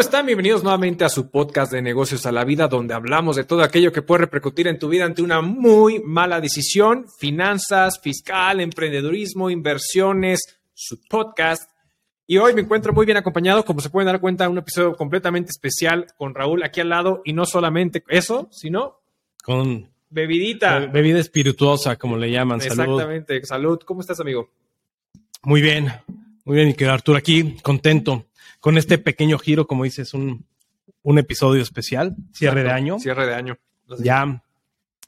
¿Cómo están? Bienvenidos nuevamente a su podcast de negocios a la vida, donde hablamos de todo aquello que puede repercutir en tu vida ante una muy mala decisión, finanzas, fiscal, emprendedurismo, inversiones, su podcast. Y hoy me encuentro muy bien acompañado, como se pueden dar cuenta, un episodio completamente especial con Raúl aquí al lado, y no solamente eso, sino con bebidita. Bebida espirituosa, como le llaman. Exactamente. Salud. ¿Cómo estás, amigo? Muy bien. Muy bien, y que Arturo aquí, contento con este pequeño giro, como dices, un, un episodio especial, cierre de año. Cierre de año. Ya,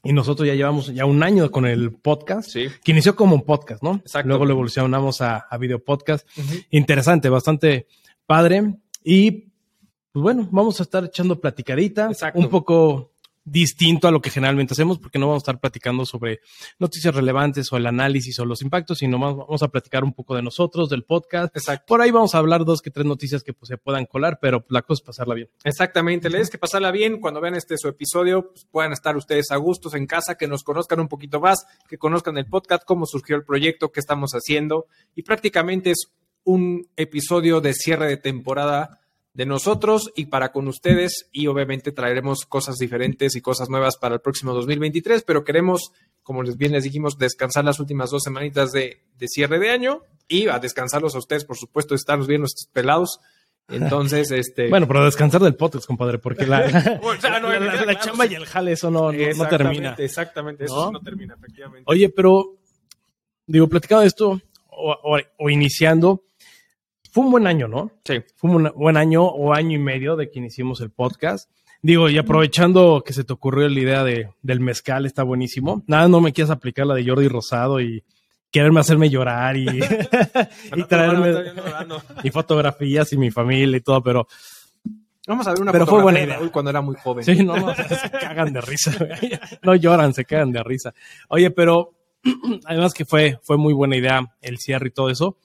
y nosotros ya llevamos ya un año con el podcast, Sí. que inició como un podcast, ¿no? Exacto. Luego lo evolucionamos a, a video podcast. Interesante, bastante padre. Y, pues bueno, vamos a estar echando platicadita, Exacto. un poco distinto a lo que generalmente hacemos, porque no vamos a estar platicando sobre noticias relevantes o el análisis o los impactos, sino más vamos a platicar un poco de nosotros, del podcast. Exacto. Por ahí vamos a hablar dos que tres noticias que pues, se puedan colar, pero la cosa es pasarla bien. Exactamente, les que pasarla bien cuando vean este su episodio, pues, puedan estar ustedes a gustos en casa, que nos conozcan un poquito más, que conozcan el podcast, cómo surgió el proyecto, qué estamos haciendo y prácticamente es un episodio de cierre de temporada de nosotros y para con ustedes y obviamente traeremos cosas diferentes y cosas nuevas para el próximo 2023, pero queremos, como les bien les dijimos, descansar las últimas dos semanitas de, de cierre de año y a descansarlos a ustedes, por supuesto, estarnos bien nuestros pelados. Entonces, este... Bueno, pero descansar del podcast, compadre, porque la, O sea, no, la- la- claro, la chamba y el jale, eso no, no- termina. Exactamente, eso ¿No? termina, efectivamente. Oye, pero, digo, platicando de esto o, o- o iniciando, fue un buen año, ¿no? Sí, Fue un buen año o año y medio de que iniciamos el podcast. Digo, y aprovechando que se te ocurrió la idea de, del mezcal, está buenísimo. Nada, no me quieras aplicar la de Jordi Rosado y quererme hacerme llorar y, y traerme y fotografías y mi familia y todo, pero Vamos a ver una Pero fue buena de idea. Cuando era muy joven. Sí, no, no, se cagan de risa. güey. No lloran, se cagan de risa. Oye, pero además que fue, fue muy buena idea el cierre y todo eso.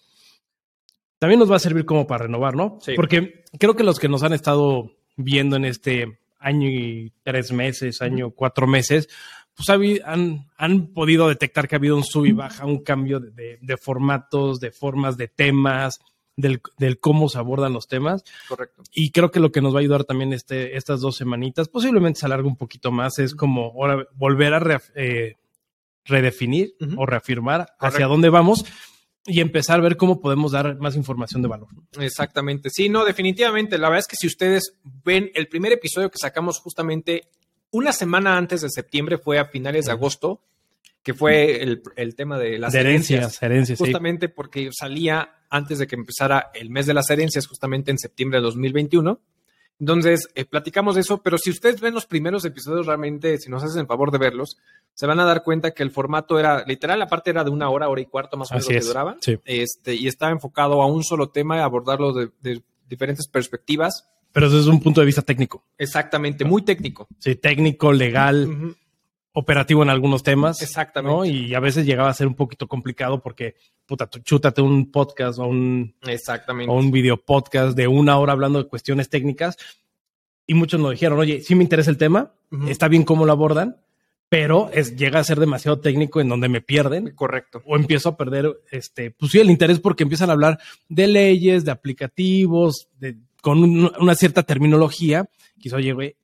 También nos va a servir como para renovar, ¿no? Sí. Porque creo que los que nos han estado viendo en este año y tres meses, año cuatro meses, pues han, han podido detectar que ha habido un sub y baja, un cambio de, de- de formatos, de formas, de temas, del, del cómo se abordan los temas. Correcto. Y creo que lo que nos va a ayudar también este, estas dos semanitas, posiblemente se alargue un poquito más, es como ahora volver a reaf- eh, redefinir o reafirmar hacia dónde vamos y empezar a ver cómo podemos dar más información de valor. Exactamente. Sí, no, definitivamente. La verdad es que si ustedes ven el primer episodio que sacamos justamente una semana antes de septiembre, fue a finales de agosto, que fue el, el tema de las de herencias. herencias, herencias, sí. justamente porque salía antes de que empezara el mes de las herencias, justamente en septiembre de 2021. Entonces, eh, platicamos de eso, pero si ustedes ven los primeros episodios, realmente, si nos hacen el favor de verlos, se van a dar cuenta que el formato era, literal, la parte era de una hora, hora y cuarto más o menos Así lo que es. duraba. Sí. Este, y estaba enfocado a un solo tema y abordarlo de, de diferentes perspectivas. Pero desde un punto de vista técnico. Exactamente, muy técnico. Sí, técnico, legal, Ujú, operativo en algunos temas. Exactamente. ¿no? Y a veces llegaba a ser un poquito complicado porque, puta, tú chútate un podcast o un, Exactamente. o un video podcast de una hora hablando de cuestiones técnicas. Y muchos nos dijeron, oye, sí me interesa el tema, está bien cómo lo abordan, pero es, llega a ser demasiado técnico en donde me pierden Correcto. o empiezo a perder, este, pues sí, el interés porque empiezan a hablar de leyes, de aplicativos, de, con un- una cierta terminología, quizá, oye, güey,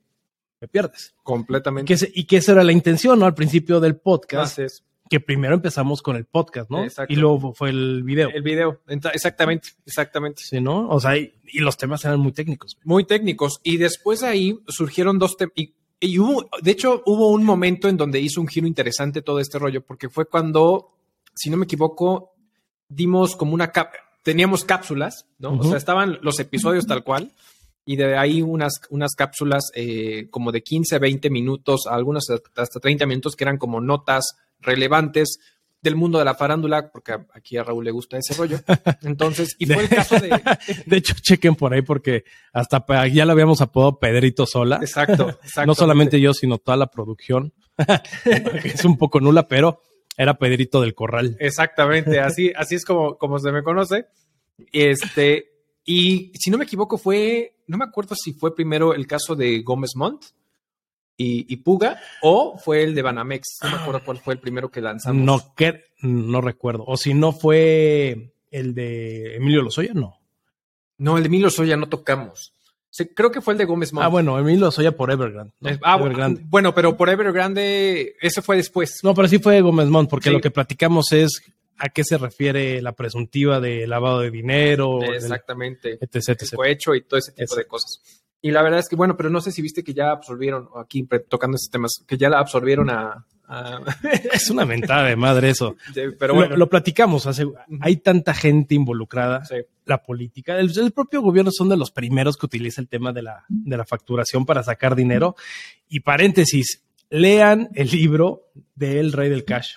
me pierdes. Completamente. que, y que esa era la intención, ¿no? Al principio del podcast, es. que primero empezamos con el podcast, ¿no? Exacto. Y luego fue el video. El video. Exactamente, exactamente. Sí, ¿no? O sea, y, y los temas eran muy técnicos. muy técnicos. Y después de ahí surgieron dos temas. Y, y hubo, de hecho, hubo un momento en donde hizo un giro interesante todo este rollo, porque fue cuando, si no me equivoco, dimos como una cap teníamos cápsulas, ¿no? O sea, estaban los episodios tal cual. Y de ahí unas, unas cápsulas eh, como de 15, 20 minutos, algunas hasta 30 minutos, que eran como notas relevantes del mundo de la farándula, porque aquí a Raúl le gusta ese rollo. Entonces, y fue el caso de... De hecho, chequen por ahí porque hasta ya lo habíamos apodado Pedrito Sola. Exacto, exacto. No solamente yo, sino toda la producción. que es un poco nula, pero era Pedrito del Corral. Exactamente, así, así es como, como se me conoce. Este, y si no me equivoco, fue, no me acuerdo si fue primero el caso de Gómez Montt y, y Puga o fue el de Banamex. No me acuerdo cuál fue el primero que lanzamos. No, que, no recuerdo. O si no fue el de Emilio Lozoya, no. No, el de Emilio Soya no tocamos. Creo que fue el de Gómez Montt. Ah, bueno, Emilio Lozoya por Evergrande. ¿no? Eh, ah, Evergrande. bueno, pero por Evergrande, ese fue después. No, pero sí fue Gómez Montt, porque Sí. lo que platicamos es a qué se refiere la presuntiva de lavado de dinero, Exactamente. etc, etc. cohecho y todo ese tipo de cosas. Y la verdad es que, bueno, pero no sé si viste que ya absorbieron, aquí tocando estos temas, que ya la absorbieron a... a- Es una mentada de madre eso. pero Lo- bueno, lo, platicamos, hace- hay tanta gente involucrada, sí. la política, el, el propio gobierno son de los primeros que utiliza el tema de la, de la facturación para sacar dinero. Y paréntesis, lean el libro de El Rey del Cash.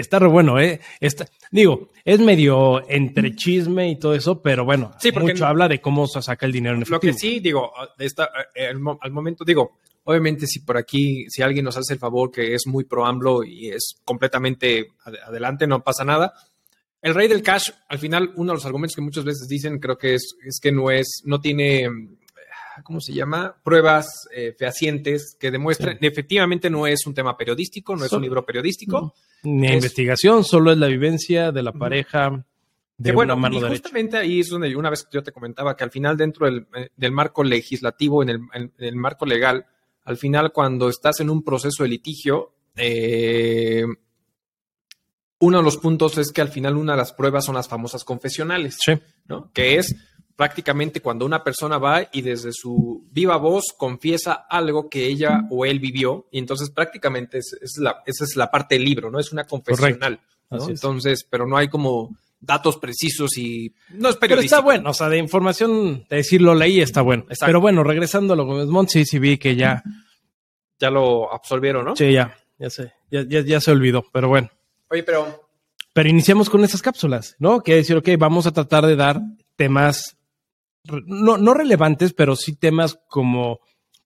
Está re bueno, ¿eh? Está, digo, es medio entre chisme y todo eso, pero bueno, Sí, porque mucho no- habla de cómo se saca el dinero en Lo efectivo. que sí, digo, de esta, eh, al, mo- al momento, digo, obviamente si por aquí, si alguien nos hace el favor que es muy pro AMLO y es completamente ad- adelante, no pasa nada. El rey del cash, al final, uno de los argumentos que muchas veces dicen, creo que es, es que no es, no tiene, mm, ¿cómo se llama? Pruebas eh, fehacientes que demuestren, efectivamente no es un tema periodístico, no es un libro periodístico. Ni Es- investigación, solo es la vivencia de la pareja de Que bueno, una mano y derecha. justamente ahí es donde una vez yo te comentaba que al final dentro del, eh, del marco legislativo, en el, en el marco legal, al final cuando estás en un proceso de litigio, eh, uno de los puntos es que al final una de las pruebas son las famosas confesionales, Sí. ¿no? Que es prácticamente cuando una persona va y desde su viva voz confiesa algo que ella o él vivió, y entonces prácticamente es, es la, esa es la parte del libro, ¿no? Es una confesional. ¿no? Entonces, pero no hay como datos precisos y no es Pero periodístico. está bueno, o sea, de información, de decirlo leí, está bueno. Exacto. Pero bueno, regresando a lo Gómez Montt, sí, sí vi que ya, Ya lo absolvieron, ¿no? sí, ya, ya se, ya, ya, ya se olvidó, pero bueno. Oye, pero Pero iniciamos con estas cápsulas, ¿no? Que decir, ok, vamos a tratar de dar temas, no, no relevantes, pero sí temas como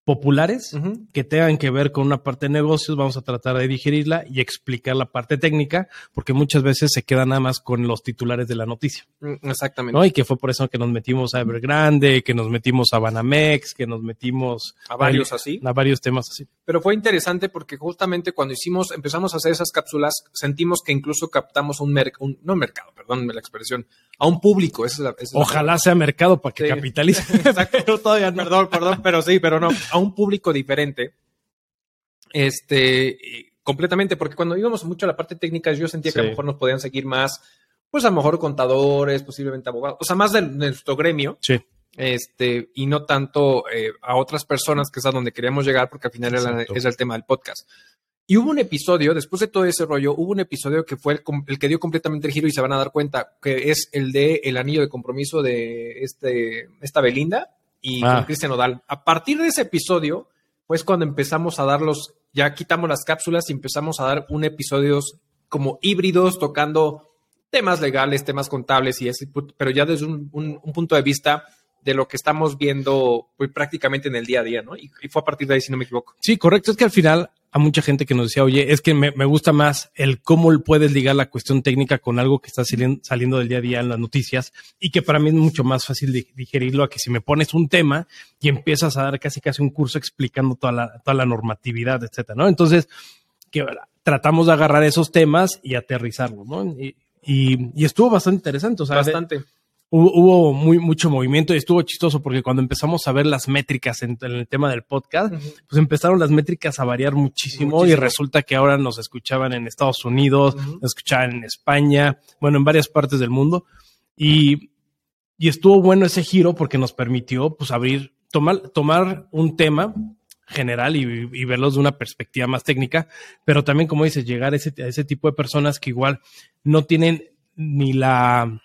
populares que tengan que ver con una parte de negocios, vamos a tratar de digerirla y explicar la parte técnica, porque muchas veces se queda nada más con los titulares de la noticia. mm, exactamente. ¿no? Y que fue por eso que nos metimos a Evergrande, que nos metimos a Banamex, que nos metimos A varios así. a varios temas así. Pero fue interesante porque justamente cuando hicimos, empezamos a hacer esas cápsulas, sentimos que incluso captamos un mercado, no un mercado, perdón la expresión, a un público. Esa es la- esa es la- Ojalá sea mercado para que Sí. capitalice. Exacto. Pero todavía no. Perdón, perdón, pero sí, pero no, a un público diferente. Este, completamente, porque cuando íbamos mucho a la parte técnica, yo sentía que a lo mejor nos podían seguir más, pues a lo mejor contadores, posiblemente abogados, o sea, más de nuestro gremio, Sí, este, y no tanto eh, a otras personas, que es a donde queríamos llegar, porque al final era, es el tema del podcast. Y hubo un episodio, después de todo ese rollo, hubo un episodio que fue el, el que dio completamente el giro y se van a dar cuenta, que es el de el anillo de compromiso de este, esta Belinda y Ah. con Cristian Odal. A partir de ese episodio, pues cuando empezamos a dar los, ya quitamos las cápsulas y empezamos a dar un episodios como híbridos, tocando temas legales, temas contables y ese, pero ya desde un, un- un punto de vista de lo que estamos viendo pues, prácticamente en el día a día, ¿no? Y, y fue a partir de ahí, si no me equivoco. sí, correcto. Es que al final a mucha gente que nos decía, oye, es que me, me gusta más el cómo puedes ligar la cuestión técnica con algo que está saliendo, saliendo del día a día en las noticias y que para mí es mucho más fácil de digerirlo a que si me pones un tema y empiezas a dar casi casi un curso explicando toda la, toda la normatividad, etcétera, ¿no? Entonces, que tratamos de agarrar esos temas y aterrizarlos, ¿no? Y, y- y estuvo bastante interesante, o sea, de- Bastante. Hubo, hubo muy, mucho movimiento y estuvo chistoso porque cuando empezamos a ver las métricas en, en el tema del podcast, pues empezaron las métricas a variar muchísimo, y resulta que ahora nos escuchaban en Estados Unidos, nos escuchaban en España, bueno, en varias partes del mundo. Y, y estuvo bueno ese giro porque nos permitió pues abrir, tomar, tomar un tema general y, y verlos de una perspectiva más técnica, pero también, como dices, llegar a ese, a ese tipo de personas que igual no tienen ni la,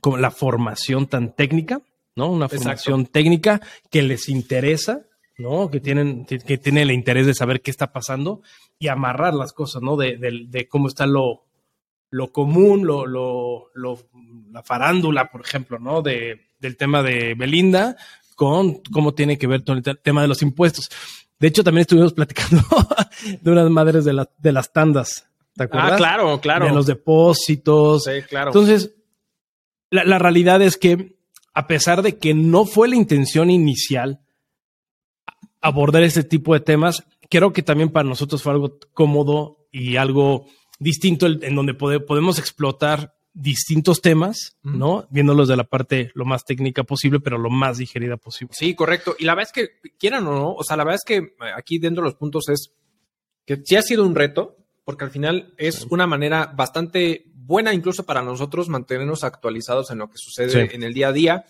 como la formación tan técnica, ¿no? Una Exacto. formación técnica que les interesa, ¿no? Que tienen, que tienen el interés de saber qué está pasando y amarrar las cosas, ¿no? De, de- de cómo está lo, lo común, lo, lo, lo- la farándula, por ejemplo, ¿no? De, del tema de Belinda con cómo tiene que ver todo el te- tema de los impuestos. De hecho, también estuvimos platicando de unas madres de, la- de las tandas, ¿te acuerdas? Ah, claro, claro. De los depósitos. Sí, claro. Entonces, la, la realidad es que, a pesar de que no fue la intención inicial abordar este tipo de temas, creo que también para nosotros fue algo cómodo y algo distinto en donde pode- podemos explotar distintos temas. ¿no? Viéndolos de la parte lo más técnica posible, pero lo más digerida posible. Sí, correcto. Y la verdad es que, quieran o no, o sea, la verdad es que eh, aquí dentro de los puntos es que sí ha sido un reto, porque al final es una manera bastante buena incluso para nosotros mantenernos actualizados en lo que sucede Sí. en el día a día.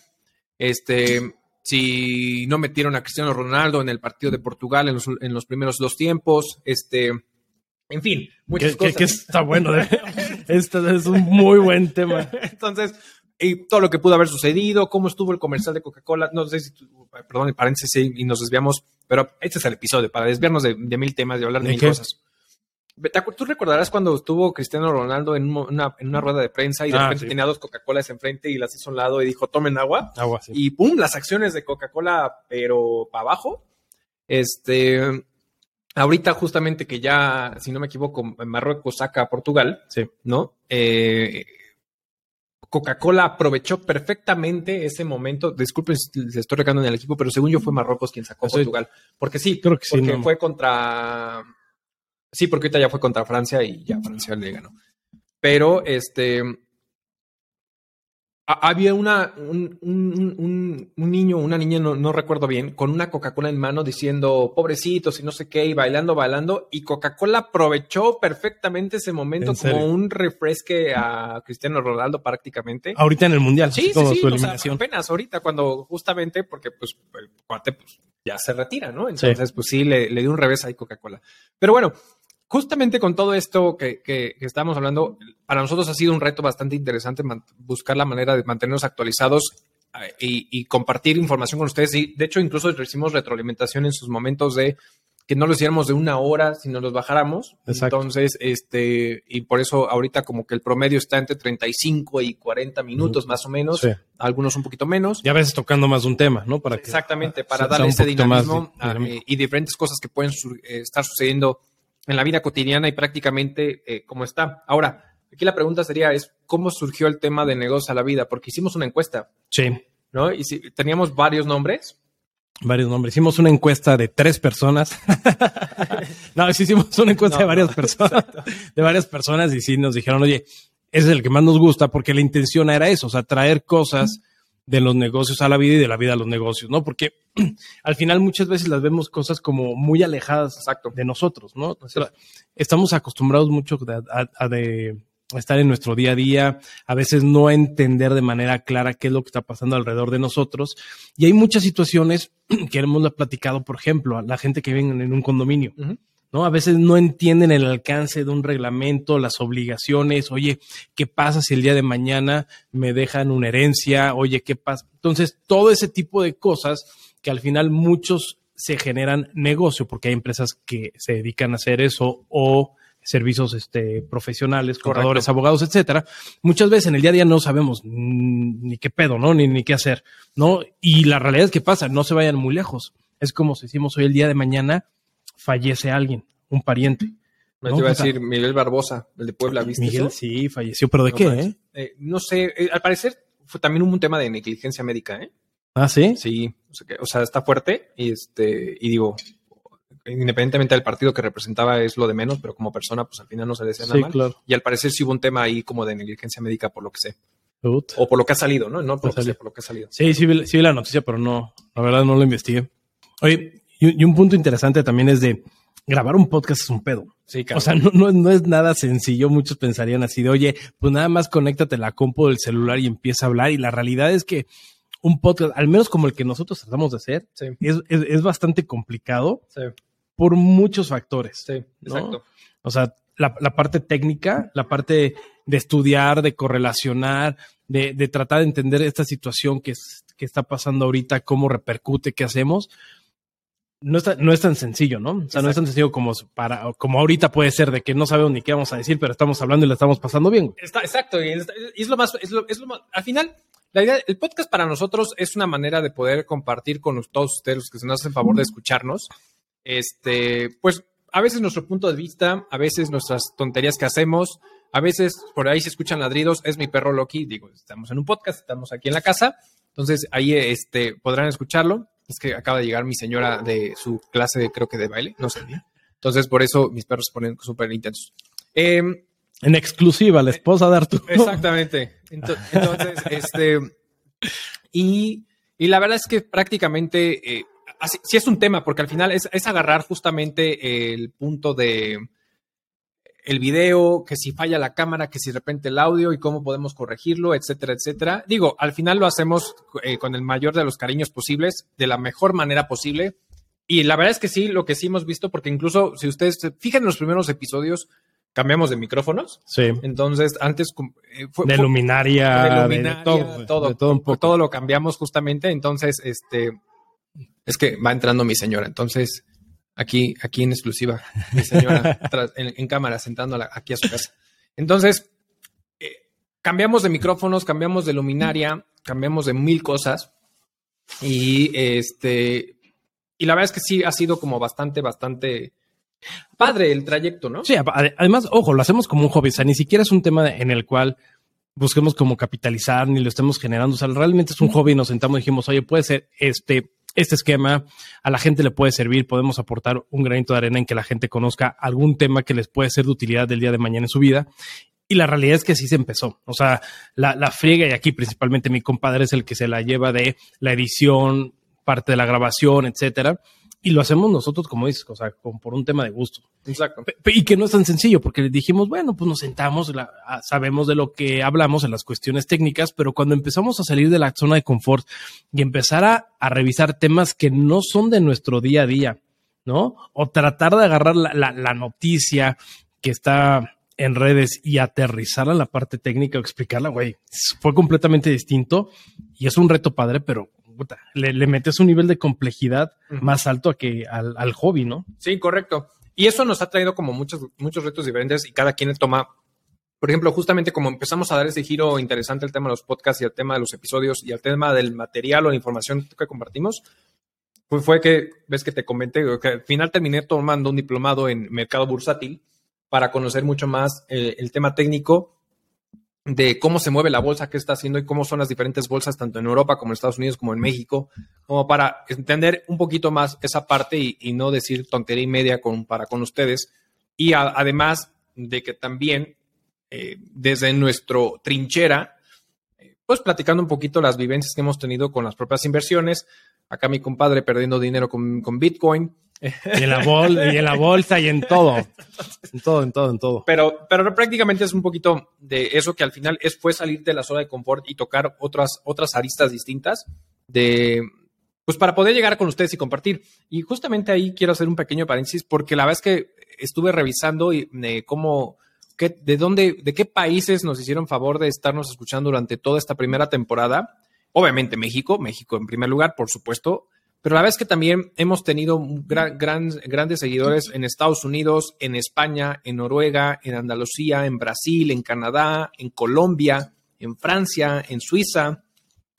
Este, si no metieron a Cristiano Ronaldo en el partido de Portugal en los, en los primeros dos tiempos, este, en fin, muchas Que, que- cosas. que está bueno. ¿eh? Este es un muy buen tema. Entonces, y todo lo que pudo haber sucedido, cómo estuvo el comercial de Coca-Cola, no sé si, tú- perdón, el paréntesis y nos desviamos, pero este es el episodio para desviarnos de, de mil temas y hablar de ¿De mil qué? cosas. ¿Te acuer- ¿Tú recordarás cuando estuvo Cristiano Ronaldo en, una, en una rueda de prensa y de Ah, repente sí. tenía dos Coca-Colas enfrente y las hizo a un lado y dijo, tomen agua? Agua, sí. Y pum, las acciones de Coca-Cola, pero para abajo. Este, ahorita justamente que ya, si no me equivoco, Marruecos saca a Portugal, Sí. ¿no? Eh, Coca-Cola aprovechó perfectamente ese momento. Disculpen si les estoy recando en el equipo, pero según yo fue Marruecos quien sacó a Sí. Portugal. Porque sí, Creo que sí, porque no. fue contra. Sí, porque ahorita ya fue contra Francia y ya Francia le ganó. Pero este. ha- Había una, un, un- un- un niño, una niña, no, no recuerdo bien, con una Coca-Cola en mano diciendo pobrecitos y no sé qué, y bailando, bailando. Y Coca-Cola aprovechó perfectamente ese momento ¿En como un refresque a Cristiano Ronaldo prácticamente. Ahorita en el Mundial, Sí, sí, como sí, su o sea, apenas ahorita cuando justamente porque pues el cuate pues, ya se retira, ¿no? Entonces pues sí, le, le dio un revés ahí Coca-Cola. Pero bueno, justamente con todo esto que, que- que estamos hablando, para nosotros ha sido un reto bastante interesante buscar la manera de mantenernos actualizados eh, y, y compartir información con ustedes. Y de hecho incluso recibimos retroalimentación en sus momentos de que no lo hiciéramos de una hora, sino los bajáramos. Exacto. Entonces, este, y por eso ahorita como que el promedio está entre 35 y 40 minutos más o menos, Sí. algunos un poquito menos. Y a veces tocando más de un tema, ¿no? Para que Exactamente, para sea un ese dinamismo di- ah, eh, y diferentes cosas que pueden sur- eh, estar sucediendo en la vida cotidiana y prácticamente eh, como está. Ahora, aquí la pregunta sería es cómo surgió el tema de negocio a la vida, porque hicimos una encuesta, Sí, ¿no? Y si, teníamos varios nombres. varios nombres. Hicimos una encuesta de tres personas. no, sí hicimos una encuesta No, de varias personas, de varias personas y sí nos dijeron, oye, ese es el que más nos gusta porque la intención era eso, o sea, traer cosas de los negocios a la vida y de la vida a los negocios, ¿no? Porque al final muchas veces las vemos cosas como muy alejadas Exacto. de nosotros, ¿no? O sea, estamos acostumbrados mucho a, a de estar en nuestro día a día, a veces no entender de manera clara qué es lo que está pasando alrededor de nosotros. Y hay muchas situaciones que hemos platicado, por ejemplo, a la gente que vive en un condominio. ¿No? A veces no entienden el alcance de un reglamento, las obligaciones, oye, ¿qué pasa si el día de mañana me dejan una herencia? Oye, ¿qué pasa? Entonces, todo ese tipo de cosas que al final muchos se generan negocio, porque hay empresas que se dedican a hacer eso o servicios este, profesionales, contadores, Correcto. abogados, etcétera. Muchas veces en el día a día no sabemos ni qué pedo, ¿no? Ni, ni qué hacer, ¿no? Y la realidad es que pasa, no se vayan muy lejos. Es como si decimos hoy el día de mañana fallece alguien, un pariente. No, te iba a decir Miguel Barbosa, el de Puebla, ¿viste Miguel eso? sí falleció, pero ¿de No qué? eh? Eh, no sé, eh, al parecer fue también un tema de negligencia médica, ¿eh? Ah, sí. Sí, o sea, que- o sea, está fuerte y este y digo, independientemente del partido que representaba es lo de menos, pero como persona pues al final no se le decía nada Sí, mal. claro. Y al parecer sí hubo un tema ahí como de negligencia médica por lo que sé, Ut. o por lo que ha salido, ¿no? No por lo que sé, por lo que ha salido. Sí, sí vi, sí vi la noticia, pero no, la verdad no lo investigué. Oye, y, y un punto interesante también es de grabar un podcast es un pedo. Sí, O sea, no, no, no es nada sencillo. Muchos pensarían así de, oye, pues nada más conéctate la compu del celular y empieza a hablar. Y la realidad es que un podcast, al menos como el que nosotros tratamos de hacer, sí, es, es, es bastante complicado sí, por muchos factores. sí, ¿no? exacto. O sea, la, la parte técnica, la parte de estudiar, de correlacionar, de, de tratar de entender esta situación que, es- que está pasando ahorita, cómo repercute, qué hacemos. No, está, no es tan sencillo, ¿no? O sea, no es tan sencillo como, para, como ahorita puede ser de que no sabemos ni qué vamos a decir, pero estamos hablando y la estamos pasando bien. güey. Está, exacto, y es, y es lo más, es lo, es lo más, al final, la idea, el podcast para nosotros es una manera de poder compartir con todos ustedes los que se nos hacen favor de escucharnos, este, pues a veces nuestro punto de vista, a veces nuestras tonterías que hacemos, a veces por ahí se escuchan ladridos, es mi perro Loki, digo, estamos en un podcast, estamos aquí en la casa, entonces ahí este, podrán escucharlo, es que acaba de llegar mi señora de su clase, creo que de baile, no sé entonces por eso mis perros se ponen súper intensos. Em, En exclusiva, la esposa de Arturo. Exactamente. Entonces, este, y, y, la verdad es que prácticamente, eh, así, sí es un tema, porque al final es, es agarrar justamente el punto de el video, que si falla la cámara, que si de repente el audio y cómo podemos corregirlo, etcétera, etcétera. Digo, al final lo hacemos eh, con el mayor de los cariños posibles, de la mejor manera posible. Y la verdad es que sí, lo que sí hemos visto, porque incluso si ustedes se fijan en los primeros episodios, cambiamos de micrófonos. Sí. Entonces, antes eh, fue, de luminaria, de, luminaria, todo, todo, todo, todo, lo cambiamos justamente. Entonces, este, es que va entrando mi señora. Entonces, aquí, aquí en exclusiva, mi señora en, cámara, sentando aquí a su casa. Entonces, eh, cambiamos de micrófonos, cambiamos de luminaria, cambiamos de mil cosas. Y este, y la verdad es que sí ha sido como bastante, bastante padre el trayecto, ¿no? Sí, además, ojo, lo hacemos como un hobby, o sea, ni siquiera es un tema en el cual busquemos como capitalizar ni lo estemos generando, o sea, realmente es un hobby, nos sentamos y dijimos, oye, puede ser este este esquema a la gente le puede servir, podemos aportar un granito de arena en que la gente conozca algún tema que les puede ser de utilidad del día de mañana en su vida. Y la realidad es que sí se empezó. O sea, la, la friega, y aquí principalmente mi compadre es el que se la lleva de la edición, parte de la grabación, etcétera. Y lo hacemos nosotros, como dices, o sea, por un tema de gusto. Exacto. Y que no es tan sencillo, porque le dijimos, bueno, pues nos sentamos, sabemos de lo que hablamos en las cuestiones técnicas, pero cuando empezamos a salir de la zona de confort y empezar a, revisar temas que no son de nuestro día a día, ¿no? O tratar de agarrar la, noticia que está en redes y aterrizarla en la parte técnica o explicarla, güey, fue completamente distinto y es un reto padre, pero le, metes un nivel de complejidad más alto a que al, hobby, ¿no? Sí, correcto. Y eso nos ha traído como muchos, muchos retos diferentes y cada quien toma, por ejemplo, justamente como empezamos a dar ese giro interesante al tema de los podcasts y al tema de los episodios y al tema del material o la información que compartimos, pues fue que, ves que te comenté, que al final terminé tomando un diplomado en mercado bursátil para conocer mucho más eh, el tema técnico de cómo se mueve la bolsa, qué está haciendo y cómo son las diferentes bolsas, tanto en Europa como en Estados Unidos como en México, como para entender un poquito más esa parte y, no decir tontería y media para con ustedes. Y además de que también eh, desde nuestro trinchera, eh, pues platicando un poquito las vivencias que hemos tenido con las propias inversiones. Acá mi compadre perdiendo dinero con, con Bitcoin, y en la, y en la bolsa y en todo. En todo, en todo, en todo. Pero, pero prácticamente es un poquito de eso que al final es, fue salir de la zona de confort y tocar otras, otras aristas distintas de, pues para poder llegar con ustedes y compartir. Y justamente ahí quiero hacer un pequeño paréntesis porque la verdad es que estuve revisando y, eh, cómo, qué, de dónde, de qué países nos hicieron favor de estarnos escuchando durante toda esta primera temporada. Obviamente México, México en primer lugar, por supuesto. Pero la verdad es que también hemos tenido grandes seguidores en Estados Unidos, en España, en Noruega, en Andalucía, en Brasil, en Canadá, en Colombia, en Francia, en Suiza,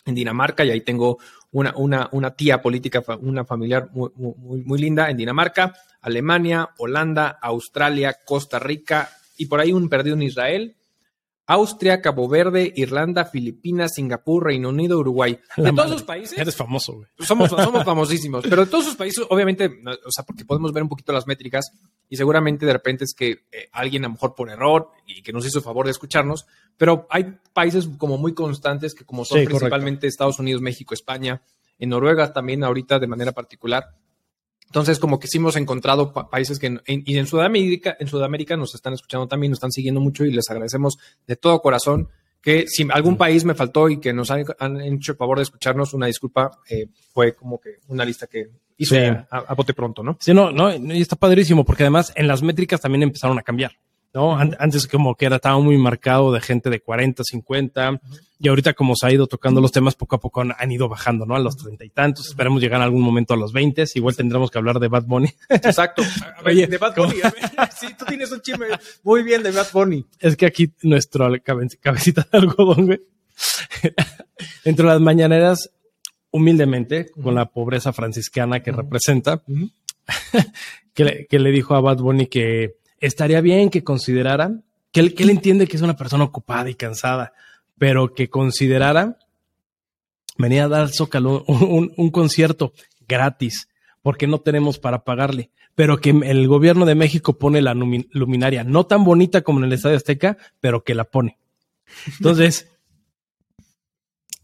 en Dinamarca, y ahí tengo una, una, una tía política, una familiar muy, muy, muy linda en Dinamarca, Alemania, Holanda, Australia, Costa Rica, y por ahí un perdido en Israel, Austria, Cabo Verde, Irlanda, Filipinas, Singapur, Reino Unido, Uruguay. De todos esos países. Eres famoso, güey. Somos, somos famosísimos. Pero de todos esos países, obviamente, o sea, porque podemos ver un poquito las métricas y seguramente de repente es que eh, alguien a lo mejor por error y que nos hizo favor de escucharnos, pero hay países como muy constantes que como son principalmente Estados Unidos, México, España, en Noruega también ahorita de manera particular, entonces, como que sí hemos encontrado países que y en Sudamérica, en Sudamérica nos están escuchando también, nos están siguiendo mucho y les agradecemos de todo corazón que si algún país me faltó y que nos han, hecho el favor de escucharnos, una disculpa, eh, fue como que una lista que hizo a, bote pronto, ¿no? Sí, no, no, y está padrísimo porque además en las métricas también empezaron a cambiar. ¿No? Antes como que era, estaba muy marcado de gente de 40, 50, y ahorita como se ha ido tocando los temas, poco a poco han, ido bajando, ¿no? A los treinta y tantos, esperemos llegar en algún momento a los 20, igual tendremos que hablar de Bad Bunny. Exacto. Oye, de Bad Bunny. sí, tú tienes un chisme muy bien de Bad Bunny. Es que aquí nuestro cabecita de algodón, güey. Entre las mañaneras, humildemente, con la pobreza franciscana que representa, que, que le dijo a Bad Bunny que estaría bien que consideraran que él, entiende que es una persona ocupada y cansada, pero que considerara venir a dar Zócalo un, un, concierto gratis porque no tenemos para pagarle, pero que el gobierno de México pone la luminaria, no tan bonita como en el Estadio Azteca, pero que la pone. Entonces,